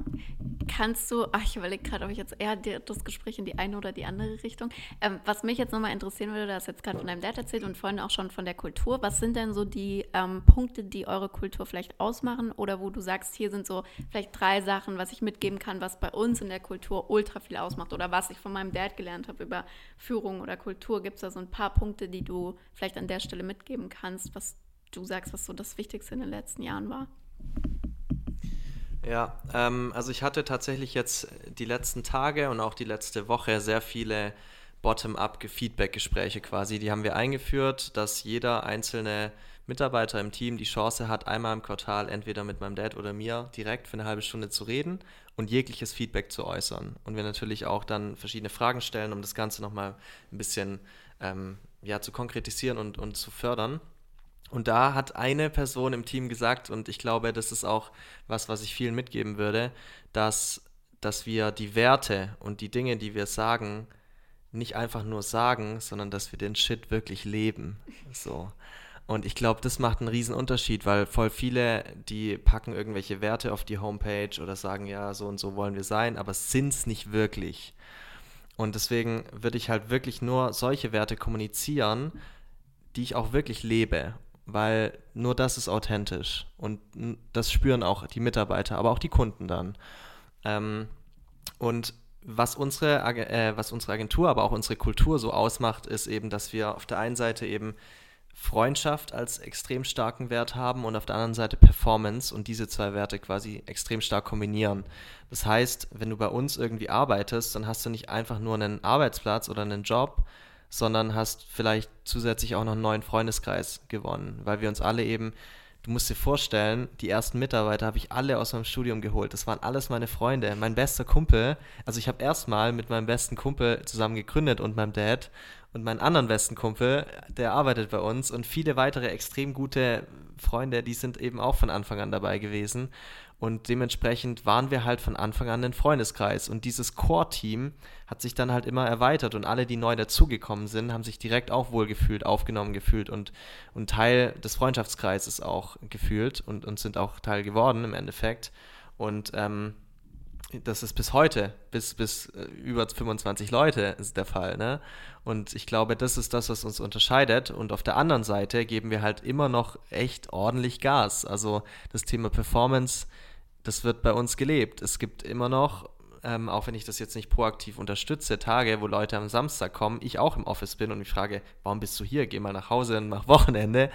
kannst du, ach, ich überlege gerade, ob ich jetzt eher das Gespräch in die eine oder die andere Richtung. Ähm, was mich jetzt nochmal interessieren würde, du hast jetzt gerade von deinem Dad erzählt und vorhin auch schon von der Kultur. Was sind denn so die ähm, Punkte, die eure Kultur vielleicht ausmachen oder wo du sagst, hier sind so vielleicht drei Sachen, was ich mitgeben kann, was bei uns in der Kultur ultra viel ausmacht oder was ich von meinem Dad gelernt habe über Führung oder Kultur? Gibt es da so ein paar Punkte, die du vielleicht an der Stelle mitgeben kannst, was du sagst, was so das Wichtigste in den letzten Jahren war? Ja, ähm, also ich hatte tatsächlich jetzt die letzten Tage und auch die letzte Woche sehr viele Bottom-up-Feedback-Gespräche quasi. Die haben wir eingeführt, dass jeder einzelne Mitarbeiter im Team die Chance hat, einmal im Quartal entweder mit meinem Dad oder mir direkt für eine halbe Stunde zu reden und jegliches Feedback zu äußern. Und wir natürlich auch dann verschiedene Fragen stellen, um das Ganze nochmal ein bisschen ähm, ja, zu konkretisieren und, und zu fördern. Und da hat eine Person im Team gesagt, und ich glaube, das ist auch was, was ich vielen mitgeben würde, dass, dass wir die Werte und die Dinge, die wir sagen, nicht einfach nur sagen, sondern dass wir den Shit wirklich leben. So. Und ich glaube, das macht einen riesen Unterschied, weil voll viele, die packen irgendwelche Werte auf die Homepage oder sagen, ja, so und so wollen wir sein, aber sind es nicht wirklich. Und deswegen würde ich halt wirklich nur solche Werte kommunizieren, die ich auch wirklich lebe weil nur das ist authentisch und das spüren auch die Mitarbeiter, aber auch die Kunden dann. Ähm, und was unsere, äh, was unsere Agentur, aber auch unsere Kultur so ausmacht, ist eben, dass wir auf der einen Seite eben Freundschaft als extrem starken Wert haben und auf der anderen Seite Performance und diese zwei Werte quasi extrem stark kombinieren. Das heißt, wenn du bei uns irgendwie arbeitest, dann hast du nicht einfach nur einen Arbeitsplatz oder einen Job, sondern hast vielleicht zusätzlich auch noch einen neuen Freundeskreis gewonnen, weil wir uns alle eben, du musst dir vorstellen, die ersten Mitarbeiter habe ich alle aus meinem Studium geholt. Das waren alles meine Freunde. Mein bester Kumpel, also ich habe erstmal mit meinem besten Kumpel zusammen gegründet und meinem Dad und meinen anderen besten Kumpel, der arbeitet bei uns und viele weitere extrem gute Freunde, die sind eben auch von Anfang an dabei gewesen. Und dementsprechend waren wir halt von Anfang an ein Freundeskreis. Und dieses Core-Team hat sich dann halt immer erweitert und alle, die neu dazugekommen sind, haben sich direkt auch wohlgefühlt, aufgenommen gefühlt und, und Teil des Freundschaftskreises auch gefühlt und, und sind auch Teil geworden im Endeffekt. Und ähm, das ist bis heute, bis, bis äh, über 25 Leute ist der Fall. Ne? Und ich glaube, das ist das, was uns unterscheidet. Und auf der anderen Seite geben wir halt immer noch echt ordentlich Gas. Also das Thema Performance, das wird bei uns gelebt. Es gibt immer noch ähm, auch wenn ich das jetzt nicht proaktiv unterstütze, Tage, wo Leute am Samstag kommen, ich auch im Office bin und mich frage, warum bist du hier? Geh mal nach Hause und mach Wochenende.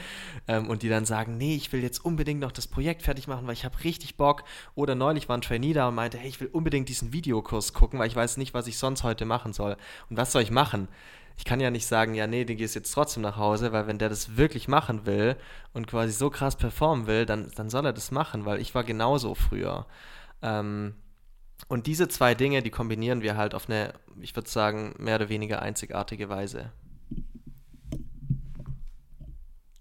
Ähm, und die dann sagen, nee, ich will jetzt unbedingt noch das Projekt fertig machen, weil ich habe richtig Bock. Oder neulich war ein Trainee da und meinte, hey, ich will unbedingt diesen Videokurs gucken, weil ich weiß nicht, was ich sonst heute machen soll. Und was soll ich machen? Ich kann ja nicht sagen, ja, nee, du gehst jetzt trotzdem nach Hause, weil wenn der das wirklich machen will und quasi so krass performen will, dann, dann soll er das machen, weil ich war genauso früher. Ähm, und diese zwei Dinge, die kombinieren wir halt auf eine, ich würde sagen, mehr oder weniger einzigartige Weise.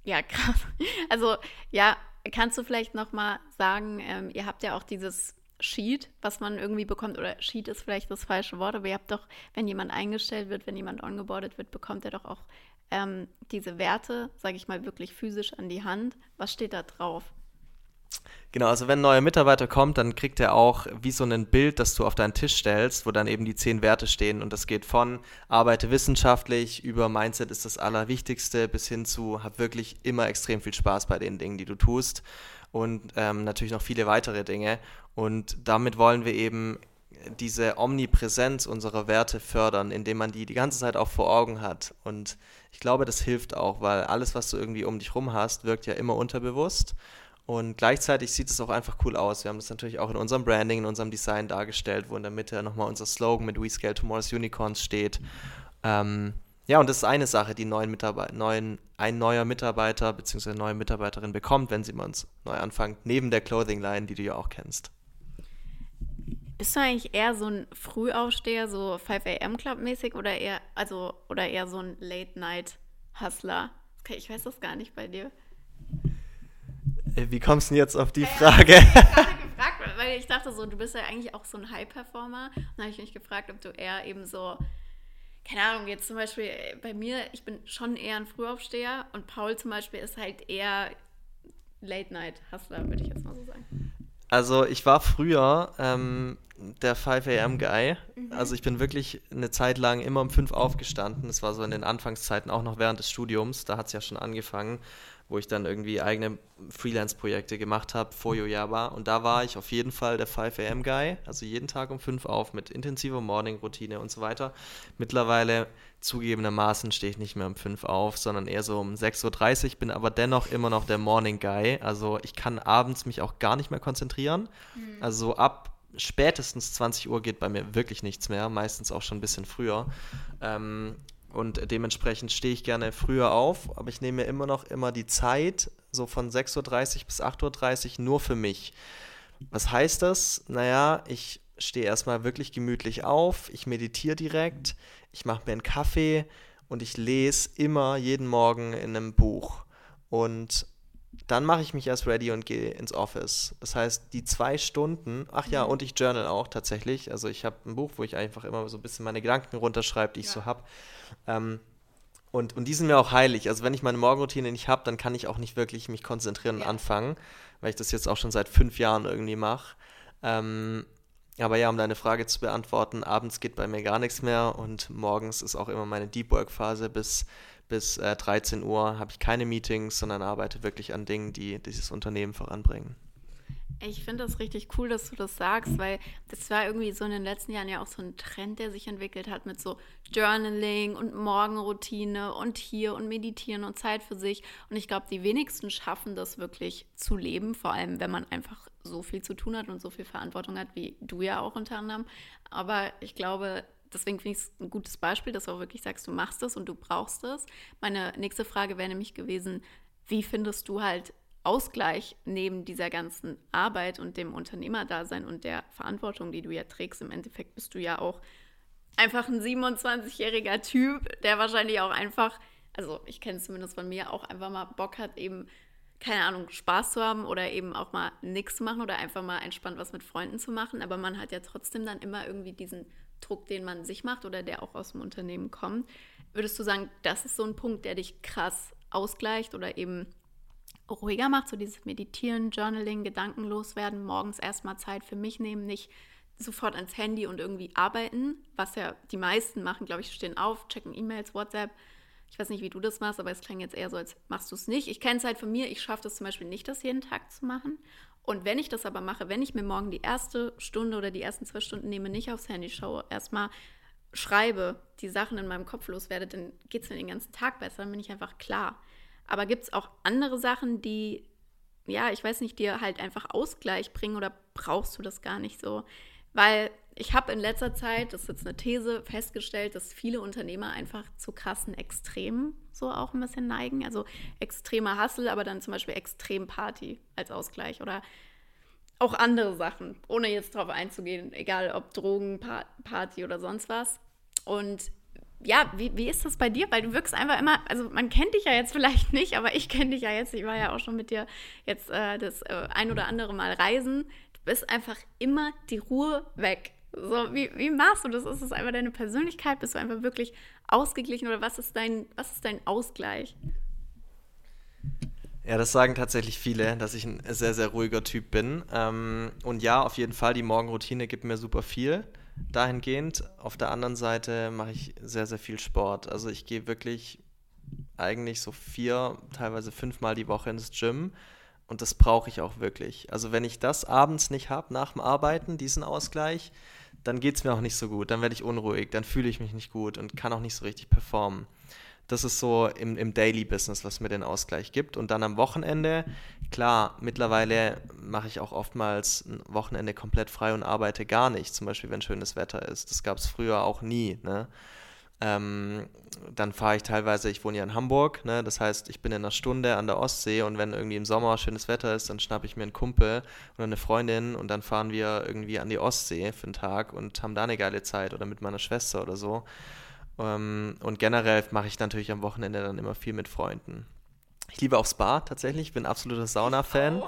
Ja, krass. Also, ja, kannst du vielleicht nochmal sagen, ähm, ihr habt ja auch dieses Sheet, was man irgendwie bekommt, oder Sheet ist vielleicht das falsche Wort, aber ihr habt doch, wenn jemand eingestellt wird, wenn jemand ongeboardet wird, bekommt er doch auch ähm, diese Werte, sage ich mal, wirklich physisch an die Hand. Was steht da drauf? Genau, also wenn ein neuer Mitarbeiter kommt, dann kriegt er auch wie so ein Bild, das du auf deinen Tisch stellst, wo dann eben die zehn Werte stehen. Und das geht von arbeite wissenschaftlich über Mindset ist das Allerwichtigste bis hin zu hab wirklich immer extrem viel Spaß bei den Dingen, die du tust. Und ähm, natürlich noch viele weitere Dinge. Und damit wollen wir eben diese Omnipräsenz unserer Werte fördern, indem man die die ganze Zeit auch vor Augen hat. Und ich glaube, das hilft auch, weil alles, was du irgendwie um dich rum hast, wirkt ja immer unterbewusst. Und gleichzeitig sieht es auch einfach cool aus. Wir haben das natürlich auch in unserem Branding, in unserem Design dargestellt, wo in der Mitte nochmal unser Slogan mit We Scale Tomorrow's Unicorns steht. Ähm, ja, und das ist eine Sache, die neuen neuen, ein neuer Mitarbeiter bzw. eine neue Mitarbeiterin bekommt, wenn sie bei uns neu anfangen, neben der Clothing Line, die du ja auch kennst. Bist du eigentlich eher so ein Frühaufsteher, so 5 AM Club mäßig oder eher also oder eher so ein Late Night Hustler? Okay, ich weiß das gar nicht bei dir. Äh, wie kommst du denn jetzt auf die Frage? Ich habe gefragt, weil ich dachte so, du bist ja eigentlich auch so ein High-Performer. Und dann habe ich mich gefragt, ob du eher eben so, keine Ahnung, jetzt zum Beispiel äh, bei mir, ich bin schon eher ein Frühaufsteher und Paul zum Beispiel ist halt eher Late-Night-Hustler, würde ich jetzt mal so sagen. Also ich war früher ähm, der 5 am Guy. Mhm. Also ich bin wirklich eine Zeit lang immer um 5 aufgestanden. Das war so in den Anfangszeiten, auch noch während des Studiums. Da hat es ja schon angefangen wo ich dann irgendwie eigene Freelance-Projekte gemacht habe vor Yojaba. Und da war ich auf jeden Fall der 5 am Guy, also jeden Tag um 5 auf mit intensiver Morning-Routine und so weiter. Mittlerweile zugegebenermaßen stehe ich nicht mehr um 5 auf, sondern eher so um 6.30 Uhr, bin aber dennoch immer noch der Morning Guy. Also ich kann abends mich auch gar nicht mehr konzentrieren. Mhm. Also ab spätestens 20 Uhr geht bei mir wirklich nichts mehr, meistens auch schon ein bisschen früher. Ähm, und dementsprechend stehe ich gerne früher auf, aber ich nehme mir immer noch immer die Zeit, so von 6.30 Uhr bis 8.30 Uhr, nur für mich. Was heißt das? Naja, ich stehe erstmal wirklich gemütlich auf, ich meditiere direkt, ich mache mir einen Kaffee und ich lese immer jeden Morgen in einem Buch. Und dann mache ich mich erst ready und gehe ins Office. Das heißt, die zwei Stunden, ach ja, mhm. und ich journal auch tatsächlich. Also ich habe ein Buch, wo ich einfach immer so ein bisschen meine Gedanken runterschreibe, die ich ja. so habe. Ähm, und, und die sind mir auch heilig. Also wenn ich meine Morgenroutine nicht habe, dann kann ich auch nicht wirklich mich konzentrieren und ja. anfangen, weil ich das jetzt auch schon seit fünf Jahren irgendwie mache. Ähm, aber ja, um deine Frage zu beantworten, abends geht bei mir gar nichts mehr und morgens ist auch immer meine Deep Work Phase bis, bis äh, 13 Uhr habe ich keine Meetings, sondern arbeite wirklich an Dingen, die dieses Unternehmen voranbringen. Ich finde das richtig cool, dass du das sagst, weil das war irgendwie so in den letzten Jahren ja auch so ein Trend, der sich entwickelt hat mit so Journaling und Morgenroutine und hier und Meditieren und Zeit für sich. Und ich glaube, die wenigsten schaffen das wirklich zu leben, vor allem wenn man einfach so viel zu tun hat und so viel Verantwortung hat, wie du ja auch unter anderem. Aber ich glaube, deswegen finde ich es ein gutes Beispiel, dass du auch wirklich sagst, du machst es und du brauchst es. Meine nächste Frage wäre nämlich gewesen, wie findest du halt Ausgleich neben dieser ganzen Arbeit und dem Unternehmerdasein und der Verantwortung, die du ja trägst, im Endeffekt bist du ja auch einfach ein 27-jähriger Typ, der wahrscheinlich auch einfach, also ich kenne es zumindest von mir, auch einfach mal Bock hat, eben keine Ahnung, Spaß zu haben oder eben auch mal nichts zu machen oder einfach mal entspannt was mit Freunden zu machen. Aber man hat ja trotzdem dann immer irgendwie diesen Druck, den man sich macht oder der auch aus dem Unternehmen kommt. Würdest du sagen, das ist so ein Punkt, der dich krass ausgleicht oder eben ruhiger macht, so dieses Meditieren, Journaling, Gedanken loswerden, morgens erstmal Zeit für mich nehmen, nicht sofort ans Handy und irgendwie arbeiten, was ja die meisten machen, glaube ich, stehen auf, checken E-Mails, WhatsApp. Ich weiß nicht, wie du das machst, aber es klingt jetzt eher so, als machst du es nicht. Ich kenne es halt von mir, ich schaffe das zum Beispiel nicht, das jeden Tag zu machen. Und wenn ich das aber mache, wenn ich mir morgen die erste Stunde oder die ersten zwei Stunden nehme, nicht aufs Handy schaue, erstmal schreibe, die Sachen in meinem Kopf loswerde, dann geht es mir den ganzen Tag besser, dann bin ich einfach klar. Aber gibt es auch andere Sachen, die, ja, ich weiß nicht, dir halt einfach Ausgleich bringen oder brauchst du das gar nicht so? Weil ich habe in letzter Zeit, das ist jetzt eine These, festgestellt, dass viele Unternehmer einfach zu krassen Extremen so auch ein bisschen neigen. Also extremer Hassel, aber dann zum Beispiel extrem Party als Ausgleich oder auch andere Sachen, ohne jetzt darauf einzugehen, egal ob Drogen, Party oder sonst was. Und ja, wie, wie ist das bei dir? Weil du wirkst einfach immer, also man kennt dich ja jetzt vielleicht nicht, aber ich kenne dich ja jetzt. Ich war ja auch schon mit dir jetzt äh, das äh, ein oder andere Mal reisen. Du bist einfach immer die Ruhe weg. So, wie, wie machst du das? Ist es einfach deine Persönlichkeit? Bist du einfach wirklich ausgeglichen oder was ist dein, was ist dein Ausgleich? Ja, das sagen tatsächlich viele, dass ich ein sehr, sehr ruhiger Typ bin. Ähm, und ja, auf jeden Fall, die Morgenroutine gibt mir super viel dahingehend. Auf der anderen Seite mache ich sehr, sehr viel Sport. Also ich gehe wirklich eigentlich so vier, teilweise fünfmal die Woche ins Gym. Und das brauche ich auch wirklich. Also wenn ich das abends nicht habe, nach dem Arbeiten, diesen Ausgleich, dann geht es mir auch nicht so gut. Dann werde ich unruhig, dann fühle ich mich nicht gut und kann auch nicht so richtig performen. Das ist so im, im Daily Business, was mir den Ausgleich gibt. Und dann am Wochenende, klar, mittlerweile mache ich auch oftmals ein Wochenende komplett frei und arbeite gar nicht, zum Beispiel wenn schönes Wetter ist. Das gab es früher auch nie. Ne? Ähm, dann fahre ich teilweise, ich wohne ja in Hamburg, ne? das heißt, ich bin in einer Stunde an der Ostsee und wenn irgendwie im Sommer schönes Wetter ist, dann schnappe ich mir einen Kumpel oder eine Freundin und dann fahren wir irgendwie an die Ostsee für einen Tag und haben da eine geile Zeit oder mit meiner Schwester oder so. Ähm, und generell mache ich natürlich am Wochenende dann immer viel mit Freunden. Ich liebe auch Spa tatsächlich, ich bin absoluter Sauna-Fan.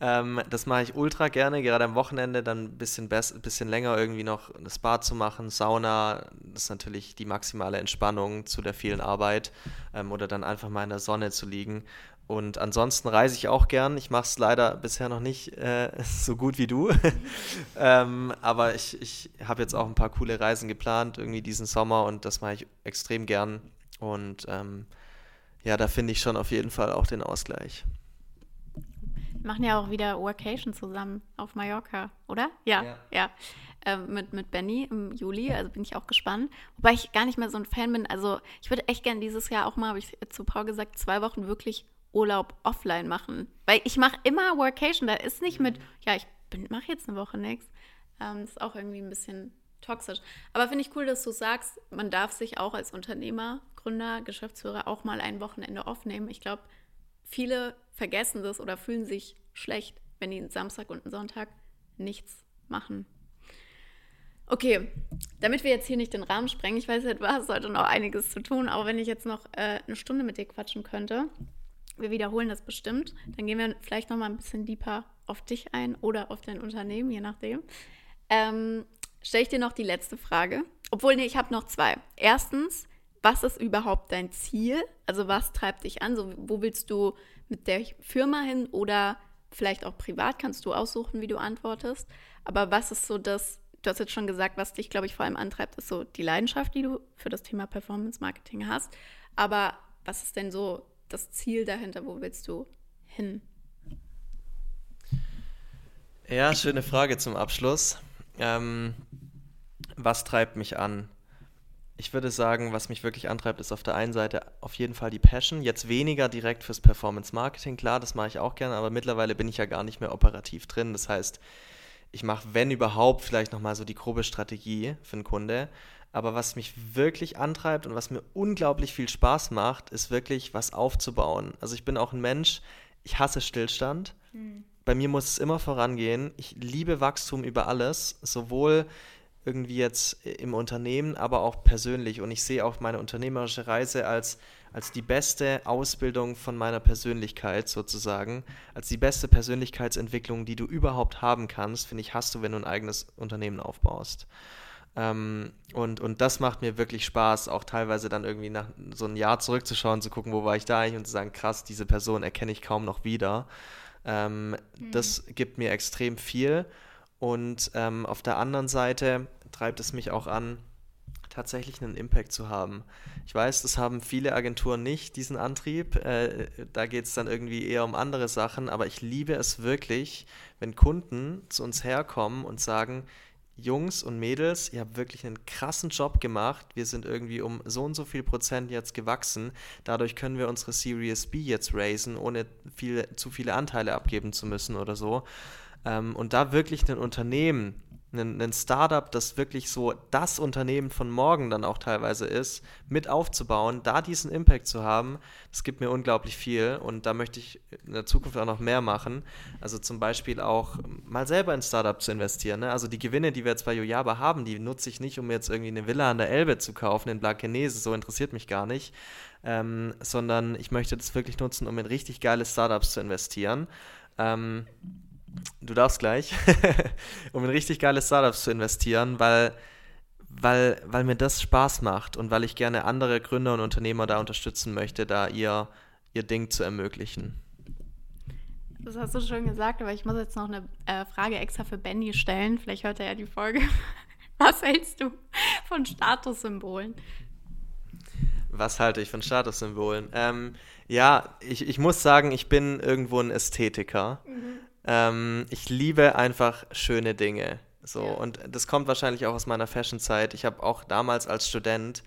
Ähm, das mache ich ultra gerne, gerade am Wochenende dann ein bisschen, bisschen länger irgendwie noch das Spa zu machen. Sauna, das ist natürlich die maximale Entspannung zu der vielen Arbeit ähm, oder dann einfach mal in der Sonne zu liegen. Und ansonsten reise ich auch gern. Ich mache es leider bisher noch nicht äh, so gut wie du. ähm, aber ich, ich habe jetzt auch ein paar coole Reisen geplant, irgendwie diesen Sommer und das mache ich extrem gern. Und ähm, ja, da finde ich schon auf jeden Fall auch den Ausgleich. Machen ja auch wieder Workation zusammen auf Mallorca, oder? Ja, ja. ja. Ähm, mit, mit Benny im Juli, also bin ich auch gespannt. Wobei ich gar nicht mehr so ein Fan bin. Also ich würde echt gern dieses Jahr auch mal, habe ich zu Paul gesagt, zwei Wochen wirklich Urlaub offline machen. Weil ich mache immer Workation. Da ist nicht mit, ja, ich mache jetzt eine Woche nichts. Ähm, das ist auch irgendwie ein bisschen toxisch. Aber finde ich cool, dass du sagst, man darf sich auch als Unternehmer, Gründer, Geschäftsführer auch mal ein Wochenende aufnehmen. Ich glaube, viele vergessen das oder fühlen sich schlecht, wenn die einen Samstag und einen Sonntag nichts machen. Okay, damit wir jetzt hier nicht den Rahmen sprengen, ich weiß, du hast heute noch einiges zu tun, auch wenn ich jetzt noch äh, eine Stunde mit dir quatschen könnte wir wiederholen das bestimmt. Dann gehen wir vielleicht noch mal ein bisschen deeper auf dich ein oder auf dein Unternehmen, je nachdem. Ähm, Stelle ich dir noch die letzte Frage. Obwohl, nee, ich habe noch zwei. Erstens, was ist überhaupt dein Ziel? Also was treibt dich an? So, wo willst du mit der Firma hin oder vielleicht auch privat? Kannst du aussuchen, wie du antwortest. Aber was ist so das, du hast jetzt schon gesagt, was dich, glaube ich, vor allem antreibt, ist so die Leidenschaft, die du für das Thema Performance Marketing hast. Aber was ist denn so das Ziel dahinter? Wo willst du hin? Ja, schöne Frage zum Abschluss. Ähm, was treibt mich an? Ich würde sagen, was mich wirklich antreibt, ist auf der einen Seite auf jeden Fall die Passion. Jetzt weniger direkt fürs Performance Marketing, klar, das mache ich auch gerne, aber mittlerweile bin ich ja gar nicht mehr operativ drin. Das heißt, ich mache, wenn überhaupt, vielleicht nochmal so die grobe Strategie für einen Kunde. Aber was mich wirklich antreibt und was mir unglaublich viel Spaß macht, ist wirklich was aufzubauen. Also ich bin auch ein Mensch, ich hasse Stillstand. Mhm. Bei mir muss es immer vorangehen. Ich liebe Wachstum über alles, sowohl irgendwie jetzt im Unternehmen, aber auch persönlich. Und ich sehe auch meine unternehmerische Reise als, als die beste Ausbildung von meiner Persönlichkeit sozusagen, als die beste Persönlichkeitsentwicklung, die du überhaupt haben kannst, finde ich, hast du, wenn du ein eigenes Unternehmen aufbaust. Ähm, und, und das macht mir wirklich Spaß, auch teilweise dann irgendwie nach so ein Jahr zurückzuschauen, zu gucken, wo war ich da eigentlich und zu sagen, krass, diese Person erkenne ich kaum noch wieder. Ähm, mhm. Das gibt mir extrem viel. Und ähm, auf der anderen Seite treibt es mich auch an, tatsächlich einen Impact zu haben. Ich weiß, das haben viele Agenturen nicht, diesen Antrieb. Äh, da geht es dann irgendwie eher um andere Sachen, aber ich liebe es wirklich, wenn Kunden zu uns herkommen und sagen, Jungs und Mädels, ihr habt wirklich einen krassen Job gemacht. Wir sind irgendwie um so und so viel Prozent jetzt gewachsen. Dadurch können wir unsere Series B jetzt raisen, ohne viel, zu viele Anteile abgeben zu müssen oder so. Ähm, und da wirklich ein Unternehmen ein, ein Startup, das wirklich so das Unternehmen von morgen dann auch teilweise ist, mit aufzubauen, da diesen Impact zu haben, das gibt mir unglaublich viel und da möchte ich in der Zukunft auch noch mehr machen. Also zum Beispiel auch mal selber in Startup zu investieren. Ne? Also die Gewinne, die wir jetzt bei Yojaba haben, die nutze ich nicht, um jetzt irgendwie eine Villa an der Elbe zu kaufen in Blankenese, so interessiert mich gar nicht, ähm, sondern ich möchte das wirklich nutzen, um in richtig geile Startups zu investieren. Ähm, du darfst gleich, um in richtig geile Startups zu investieren, weil, weil, weil mir das Spaß macht und weil ich gerne andere Gründer und Unternehmer da unterstützen möchte, da ihr, ihr Ding zu ermöglichen. Das hast du schon gesagt, aber ich muss jetzt noch eine äh, Frage extra für Benny stellen. Vielleicht hört er ja die Folge. Was hältst du von Statussymbolen? Was halte ich von Statussymbolen? Ähm, ja, ich, ich muss sagen, ich bin irgendwo ein Ästhetiker. Mhm. Ähm, ich liebe einfach schöne Dinge. So, und das kommt wahrscheinlich auch aus meiner Fashion-Zeit. Ich habe auch damals als Student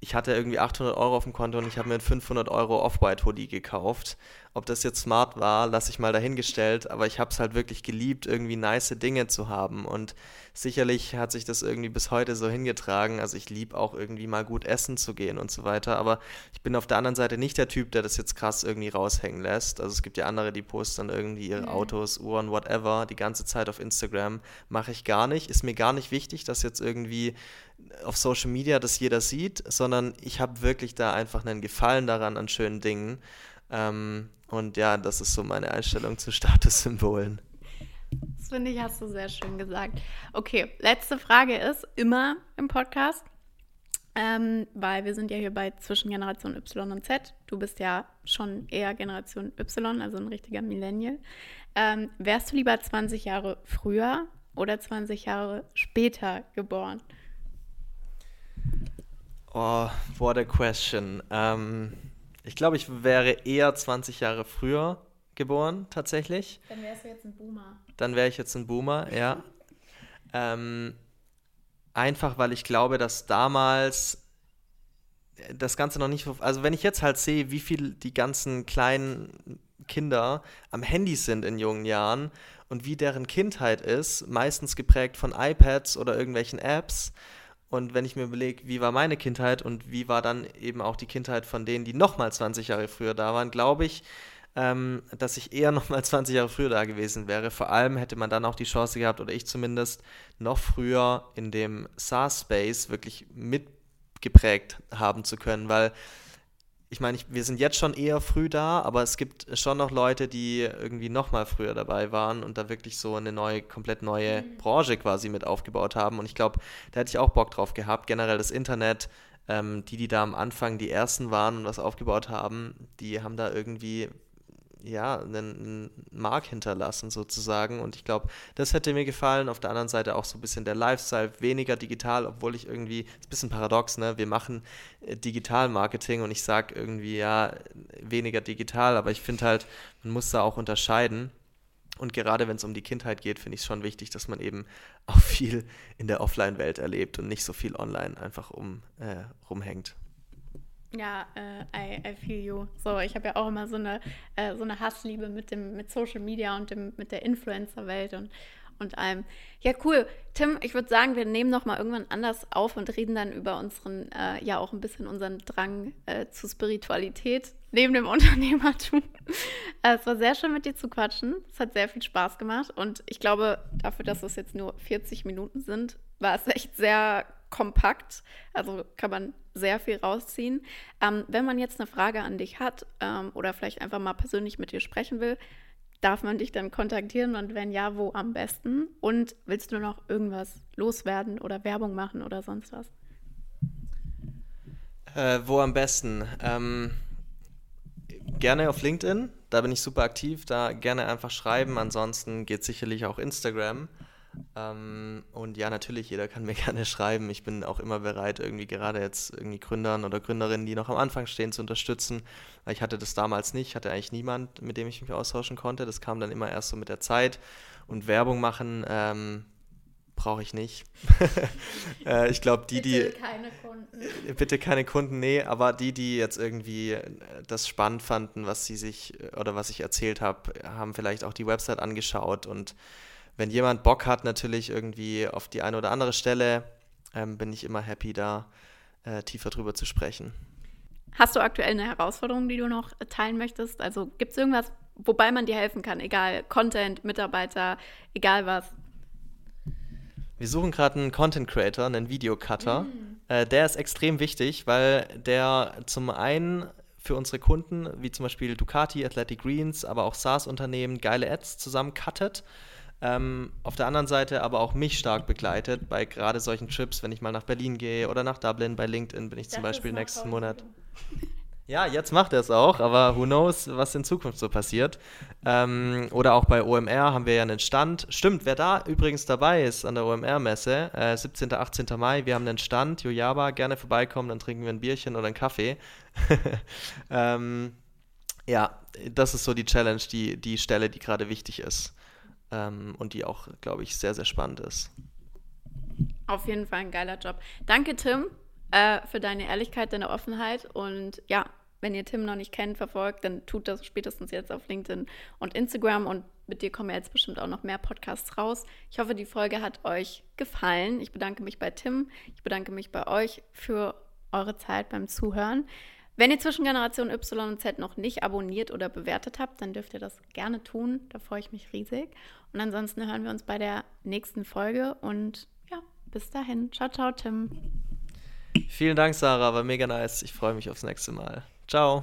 ich hatte irgendwie 800 Euro auf dem Konto und ich habe mir ein 500 Euro Off-White-Hoodie gekauft. Ob das jetzt smart war, lasse ich mal dahingestellt, aber ich habe es halt wirklich geliebt, irgendwie nice Dinge zu haben und sicherlich hat sich das irgendwie bis heute so hingetragen. Also ich liebe auch irgendwie mal gut essen zu gehen und so weiter, aber ich bin auf der anderen Seite nicht der Typ, der das jetzt krass irgendwie raushängen lässt. Also es gibt ja andere, die posten dann irgendwie ihre Autos, Uhren, whatever, die ganze Zeit auf Instagram. Mache ich gar nicht. Ist mir gar nicht wichtig, dass jetzt irgendwie auf Social Media das jeder sieht, sondern ich habe wirklich da einfach einen Gefallen daran an schönen Dingen. Ähm, und ja, das ist so meine Einstellung zu Statussymbolen. Das finde ich, hast du sehr schön gesagt. Okay, letzte Frage ist immer im Podcast, ähm, weil wir sind ja hier bei zwischen Generation Y und Z. Du bist ja schon eher Generation Y, also ein richtiger Millennial. Ähm, wärst du lieber 20 Jahre früher oder 20 Jahre später geboren? Oh, what a question. Ähm, ich glaube, ich wäre eher 20 Jahre früher geboren, tatsächlich. Dann wärst du jetzt ein Boomer. Dann wäre ich jetzt ein Boomer, ja. ähm, einfach, weil ich glaube, dass damals das Ganze noch nicht. Also, wenn ich jetzt halt sehe, wie viel die ganzen kleinen Kinder am Handy sind in jungen Jahren und wie deren Kindheit ist, meistens geprägt von iPads oder irgendwelchen Apps und wenn ich mir überlege, wie war meine Kindheit und wie war dann eben auch die Kindheit von denen, die nochmal 20 Jahre früher da waren, glaube ich, ähm, dass ich eher nochmal 20 Jahre früher da gewesen wäre. Vor allem hätte man dann auch die Chance gehabt, oder ich zumindest, noch früher in dem SaaS-Space wirklich mitgeprägt haben zu können, weil ich meine, wir sind jetzt schon eher früh da, aber es gibt schon noch Leute, die irgendwie noch mal früher dabei waren und da wirklich so eine neue, komplett neue mhm. Branche quasi mit aufgebaut haben. Und ich glaube, da hätte ich auch Bock drauf gehabt. Generell das Internet, ähm, die, die da am Anfang die ersten waren und was aufgebaut haben, die haben da irgendwie ja, einen Mark hinterlassen sozusagen. Und ich glaube, das hätte mir gefallen. Auf der anderen Seite auch so ein bisschen der Lifestyle, weniger digital, obwohl ich irgendwie, ist ein bisschen paradox, ne? Wir machen äh, Digital-Marketing und ich sage irgendwie, ja, weniger digital, aber ich finde halt, man muss da auch unterscheiden. Und gerade wenn es um die Kindheit geht, finde ich es schon wichtig, dass man eben auch viel in der Offline-Welt erlebt und nicht so viel online einfach um, äh, rumhängt. Ja, äh, I, I feel you. So, ich habe ja auch immer so eine, äh, so eine Hassliebe mit dem, mit Social Media und dem, mit der Influencer-Welt und, und allem. Ja, cool. Tim, ich würde sagen, wir nehmen noch mal irgendwann anders auf und reden dann über unseren, äh, ja auch ein bisschen unseren Drang äh, zu Spiritualität neben dem Unternehmertum. Äh, es war sehr schön mit dir zu quatschen. Es hat sehr viel Spaß gemacht und ich glaube, dafür, dass es jetzt nur 40 Minuten sind, war es echt sehr kompakt. Also kann man sehr viel rausziehen. Ähm, wenn man jetzt eine Frage an dich hat ähm, oder vielleicht einfach mal persönlich mit dir sprechen will, darf man dich dann kontaktieren und wenn ja, wo am besten? Und willst du noch irgendwas loswerden oder Werbung machen oder sonst was? Äh, wo am besten? Ähm, gerne auf LinkedIn, da bin ich super aktiv, da gerne einfach schreiben. Ansonsten geht sicherlich auch Instagram. Ähm, und ja, natürlich, jeder kann mir gerne schreiben. Ich bin auch immer bereit, irgendwie gerade jetzt irgendwie Gründern oder Gründerinnen, die noch am Anfang stehen, zu unterstützen. Ich hatte das damals nicht, hatte eigentlich niemand, mit dem ich mich austauschen konnte. Das kam dann immer erst so mit der Zeit. Und Werbung machen ähm, brauche ich nicht. äh, ich glaube, die, die. Bitte keine Kunden. Äh, bitte keine Kunden, nee, aber die, die jetzt irgendwie äh, das spannend fanden, was sie sich äh, oder was ich erzählt habe, haben vielleicht auch die Website angeschaut und wenn jemand Bock hat, natürlich irgendwie auf die eine oder andere Stelle, ähm, bin ich immer happy, da äh, tiefer drüber zu sprechen. Hast du aktuell eine Herausforderung, die du noch teilen möchtest? Also gibt es irgendwas, wobei man dir helfen kann? Egal, Content, Mitarbeiter, egal was. Wir suchen gerade einen Content Creator, einen Videocutter. Mm. Äh, der ist extrem wichtig, weil der zum einen für unsere Kunden, wie zum Beispiel Ducati, Athletic Greens, aber auch SaaS-Unternehmen, geile Ads zusammen cuttet ähm, auf der anderen Seite aber auch mich stark begleitet bei gerade solchen Trips, wenn ich mal nach Berlin gehe oder nach Dublin. Bei LinkedIn bin ich das zum Beispiel nächsten Monat. Ja, jetzt macht er es auch, aber who knows, was in Zukunft so passiert. Ähm, oder auch bei OMR haben wir ja einen Stand. Stimmt, wer da übrigens dabei ist an der OMR-Messe, äh, 17. 18. Mai, wir haben einen Stand, Jojaba, gerne vorbeikommen, dann trinken wir ein Bierchen oder einen Kaffee. ähm, ja, das ist so die Challenge, die, die Stelle, die gerade wichtig ist ähm, und die auch, glaube ich, sehr, sehr spannend ist. Auf jeden Fall ein geiler Job. Danke, Tim, äh, für deine Ehrlichkeit, deine Offenheit und ja, wenn ihr Tim noch nicht kennt, verfolgt, dann tut das spätestens jetzt auf LinkedIn und Instagram und mit dir kommen jetzt bestimmt auch noch mehr Podcasts raus. Ich hoffe, die Folge hat euch gefallen. Ich bedanke mich bei Tim. Ich bedanke mich bei euch für eure Zeit beim Zuhören. Wenn ihr zwischen Generation Y und Z noch nicht abonniert oder bewertet habt, dann dürft ihr das gerne tun. Da freue ich mich riesig. Und ansonsten hören wir uns bei der nächsten Folge und ja, bis dahin. Ciao, ciao, Tim. Vielen Dank, Sarah. War mega nice. Ich freue mich aufs nächste Mal. Ciao.